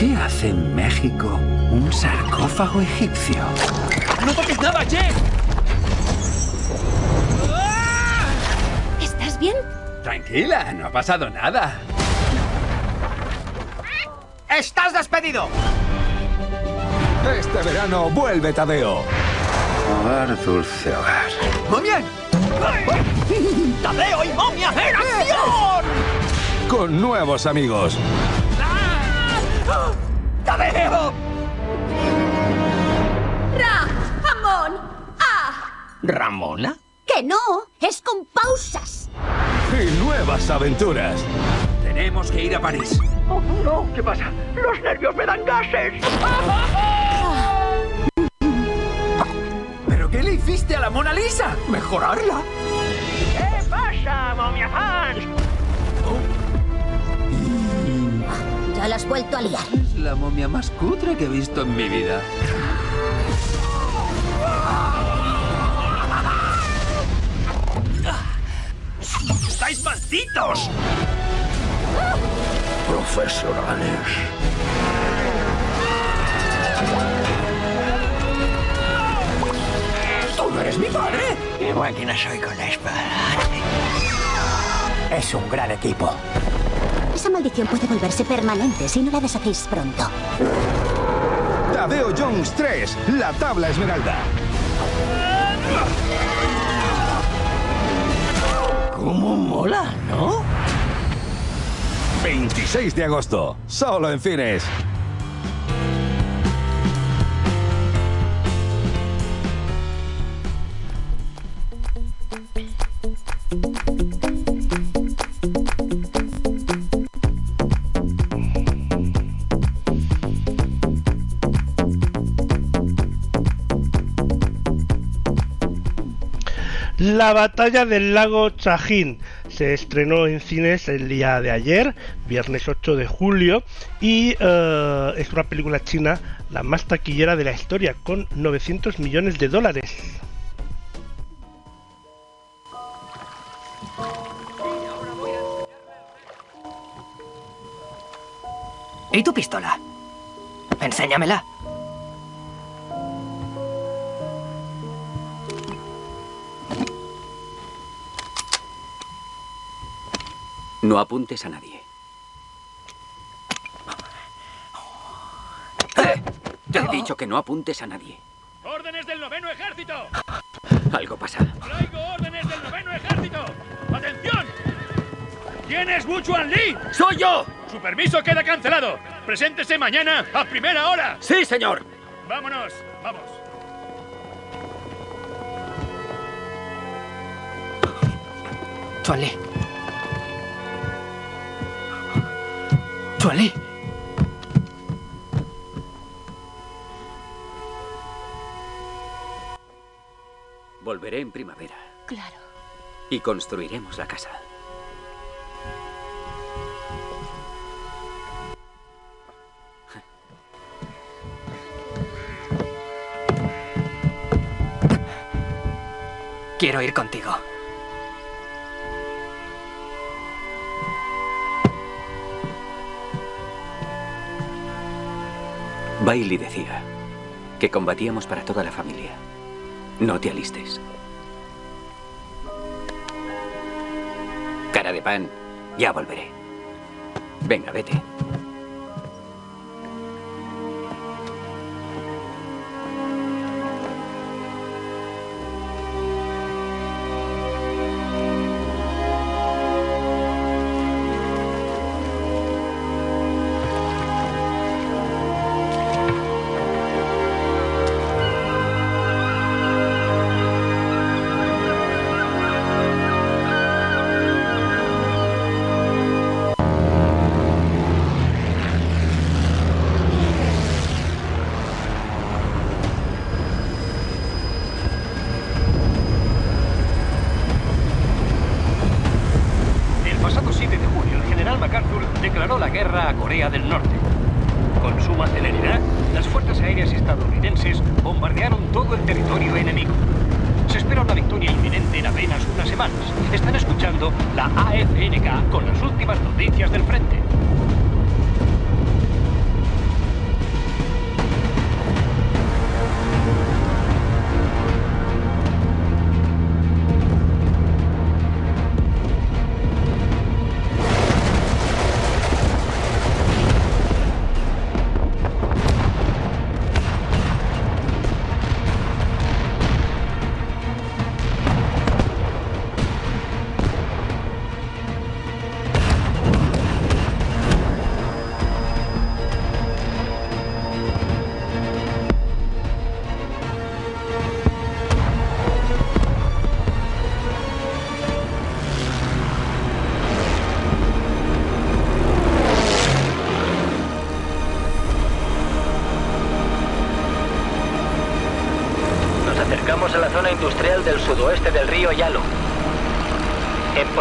¿Qué hace en México un sarcófago egipcio? ¡No toques nada, Jeff! ¿Estás bien? Tranquila, no ha pasado nada. ¡Estás despedido! Este verano vuelve Tadeo. Hogar, dulce hogar. ¡Momia! ¡Tadeo y momia en acción! Con nuevos amigos. ¡Tadeo! Ra, Amón, Ah. ¿Ramona? Que no, es con pausas. Y nuevas aventuras. Tenemos que ir a París. ¡Oh, no! ¿Qué pasa? ¡Los nervios me dan gases! ¿Pero qué le hiciste a la Mona Lisa? ¿Mejorarla? ¿Qué pasa, momia fans? La has vuelto a liar. Es la momia más cutre que he visto en mi vida. ¡Estáis malditos! Profesionales. ¡Tú no eres mi padre! Qué máquina soy con la espada. Es un gran equipo. Esa maldición puede volverse permanente si no la deshacéis pronto. Tadeo Jones 3, la tabla esmeralda. ¿Cómo mola, no? 26 de agosto, solo en cines. La batalla del lago Chajín se estrenó en cines el día de ayer, viernes 8 de julio, y eh, es una película china la más taquillera de la historia, con 900 millones de dólares. ¿Y tu pistola? Enséñamela. No apuntes a nadie. ¡Eh! Te he dicho que no apuntes a nadie. ¡Órdenes del noveno ejército! Algo pasa. ¡Traigo órdenes del noveno ejército! ¡Atención! ¿Quién es Wu Chuan Li? ¡Soy yo! Su permiso queda cancelado. Preséntese mañana a primera hora. Sí, señor. Vámonos, vamos. Chuanli. Volveré en primavera Claro. y construiremos la casa. Quiero ir contigo. Bailey decía que combatíamos para toda la familia. No te alistes. Cara de pan, ya volveré. Venga, vete.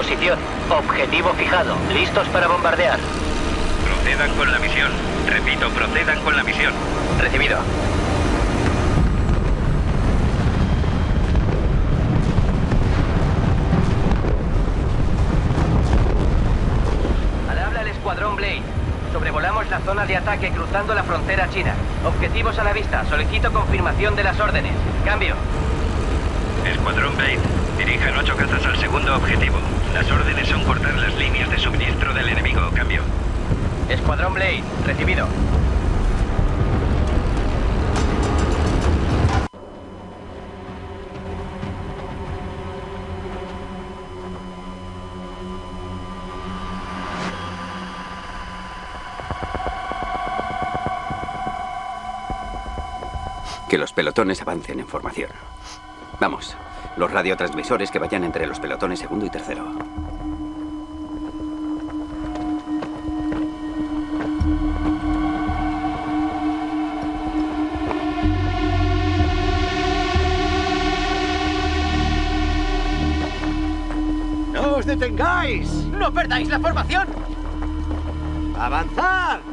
Posición. Objetivo fijado. Listos para bombardear. Procedan con la misión. Repito, procedan con la misión. Recibido. Al habla el escuadrón Blade. Sobrevolamos la zona de ataque cruzando la frontera china. Objetivos a la vista. Solicito confirmación de las órdenes. Cambio. Escuadrón Blade, Dirijan ocho cazas al segundo objetivo. Las órdenes son cortar las líneas de suministro del enemigo. Cambio. Escuadrón Blade, recibido. Que los pelotones avancen en formación. Vamos, los radiotransmisores que vayan entre los pelotones segundo y tercero. ¡No os detengáis! ¡No perdáis la formación! ¡Avanzar!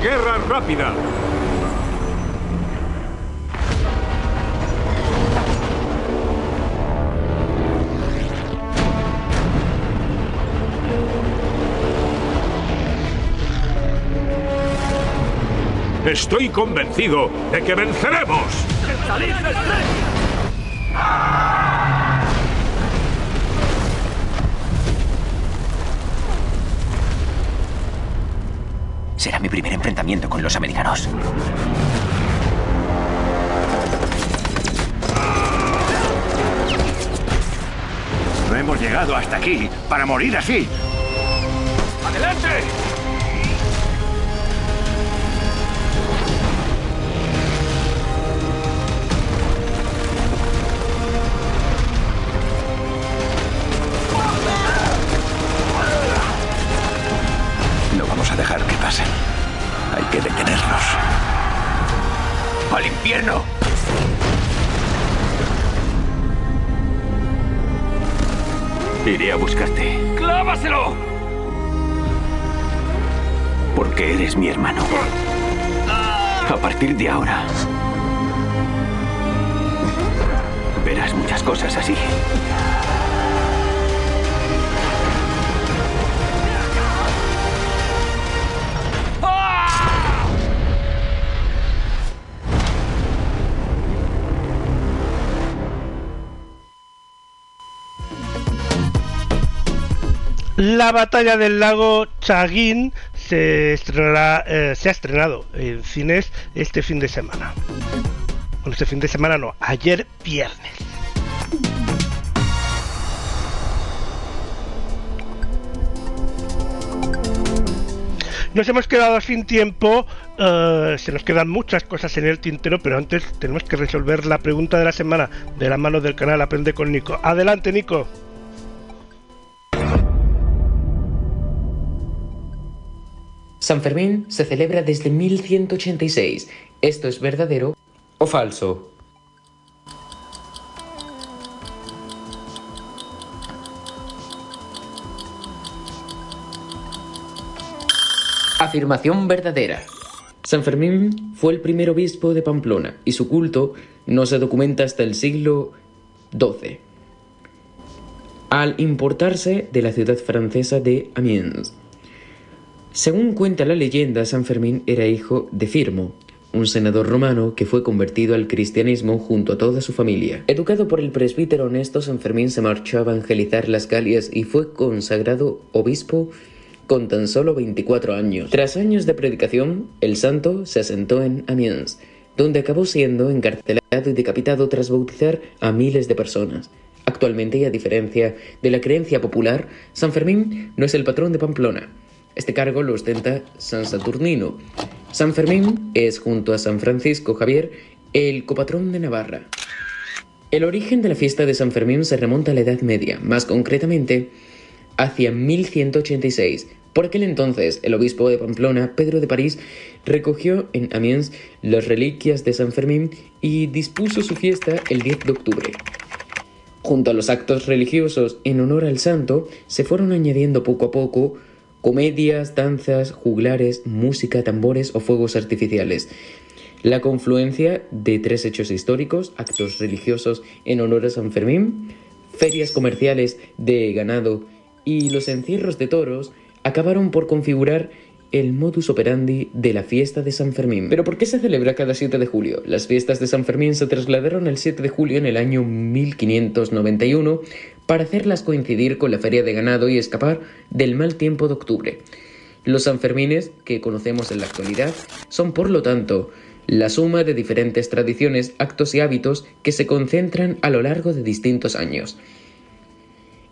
Guerra rápida. Estoy convencido de que venceremos. No hemos llegado hasta aquí para morir así. ¡Adelante! La batalla del lago Chagín se, estrenará, eh, se ha estrenado en cines este fin de semana. Bueno, este fin de semana no, ayer viernes. Nos hemos quedado sin tiempo, eh, se nos quedan muchas cosas en el tintero, pero antes tenemos que resolver la pregunta de la semana de la mano del canal Aprende con Nico. Adelante, Nico. San Fermín se celebra desde 1186. ¿Esto es verdadero o falso? Afirmación verdadera. San Fermín fue el primer obispo de Pamplona y su culto no se documenta hasta el siglo XII, al importarse de la ciudad francesa de Amiens. Según cuenta la leyenda, San Fermín era hijo de Firmo, un senador romano que fue convertido al cristianismo junto a toda su familia. Educado por el presbítero honesto, San Fermín se marchó a evangelizar las Galias y fue consagrado obispo con tan solo 24 años. Tras años de predicación, el santo se asentó en Amiens, donde acabó siendo encarcelado y decapitado tras bautizar a miles de personas. Actualmente, y a diferencia de la creencia popular, San Fermín no es el patrón de Pamplona. Este cargo lo ostenta San Saturnino. San Fermín es, junto a San Francisco Javier, el copatrón de Navarra. El origen de la fiesta de San Fermín se remonta a la Edad Media, más concretamente hacia 1186. Por aquel entonces, el obispo de Pamplona, Pedro de París, recogió en Amiens las reliquias de San Fermín y dispuso su fiesta el 10 de octubre. Junto a los actos religiosos en honor al santo, se fueron añadiendo poco a poco comedias, danzas, juglares, música, tambores o fuegos artificiales. La confluencia de tres hechos históricos, actos religiosos en honor a San Fermín, ferias comerciales de ganado y los encierros de toros acabaron por configurar el modus operandi de la fiesta de San Fermín. ¿Pero por qué se celebra cada 7 de julio? Las fiestas de San Fermín se trasladaron el 7 de julio en el año 1591 para hacerlas coincidir con la feria de ganado y escapar del mal tiempo de octubre. Los Sanfermines, que conocemos en la actualidad, son por lo tanto la suma de diferentes tradiciones, actos y hábitos que se concentran a lo largo de distintos años.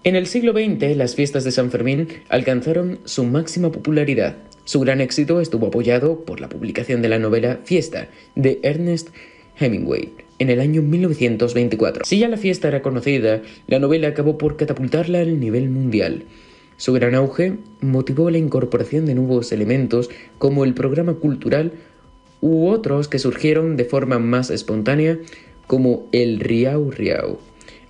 En el siglo XX, las fiestas de San Fermín alcanzaron su máxima popularidad. Su gran éxito estuvo apoyado por la publicación de la novela Fiesta de Ernest Hemingway en el año 1924. Si ya la fiesta era conocida, la novela acabó por catapultarla al nivel mundial. Su gran auge motivó la incorporación de nuevos elementos como el programa cultural u otros que surgieron de forma más espontánea como el Riau Riau.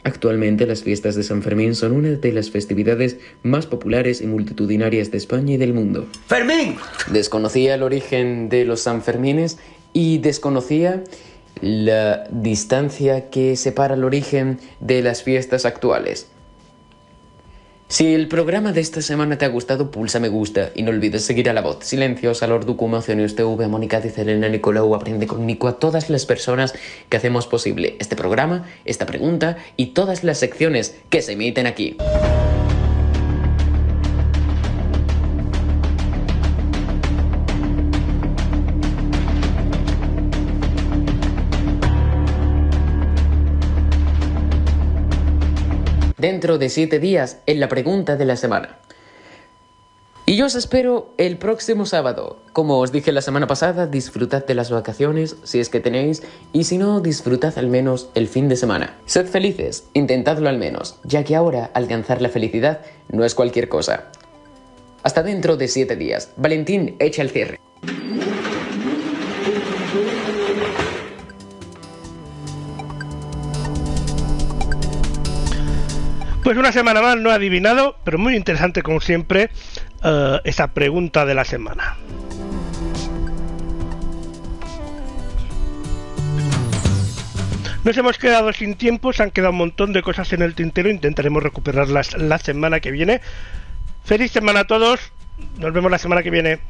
Actualmente las fiestas de San Fermín son una de las festividades más populares y multitudinarias de España y del mundo. ¡Fermín! Desconocía el origen de los Sanfermines y desconocía la distancia que separa el origen de las fiestas actuales. Si el programa de esta semana te ha gustado, pulsa me gusta y no olvides seguir a la voz Silencios, a Lorduco, Emociones TV, a Mónica Dice Elena, Nicolau, Aprende con Nico, a todas las personas que hacemos posible este programa, esta pregunta y todas las secciones que se emiten aquí. Dentro de 7 días en la pregunta de la semana. Y yo os espero el próximo sábado. Como os dije la semana pasada, disfrutad de las vacaciones si es que tenéis y si no, disfrutad al menos el fin de semana. Sed felices, intentadlo al menos, ya que ahora alcanzar la felicidad no es cualquier cosa. Hasta dentro de 7 días. Valentín, echa el cierre. Pues una semana más no he adivinado, pero muy interesante como siempre eh, esa pregunta de la semana. Nos hemos quedado sin tiempo, se han quedado un montón de cosas en el tintero, intentaremos recuperarlas la semana que viene. Feliz semana a todos, nos vemos la semana que viene.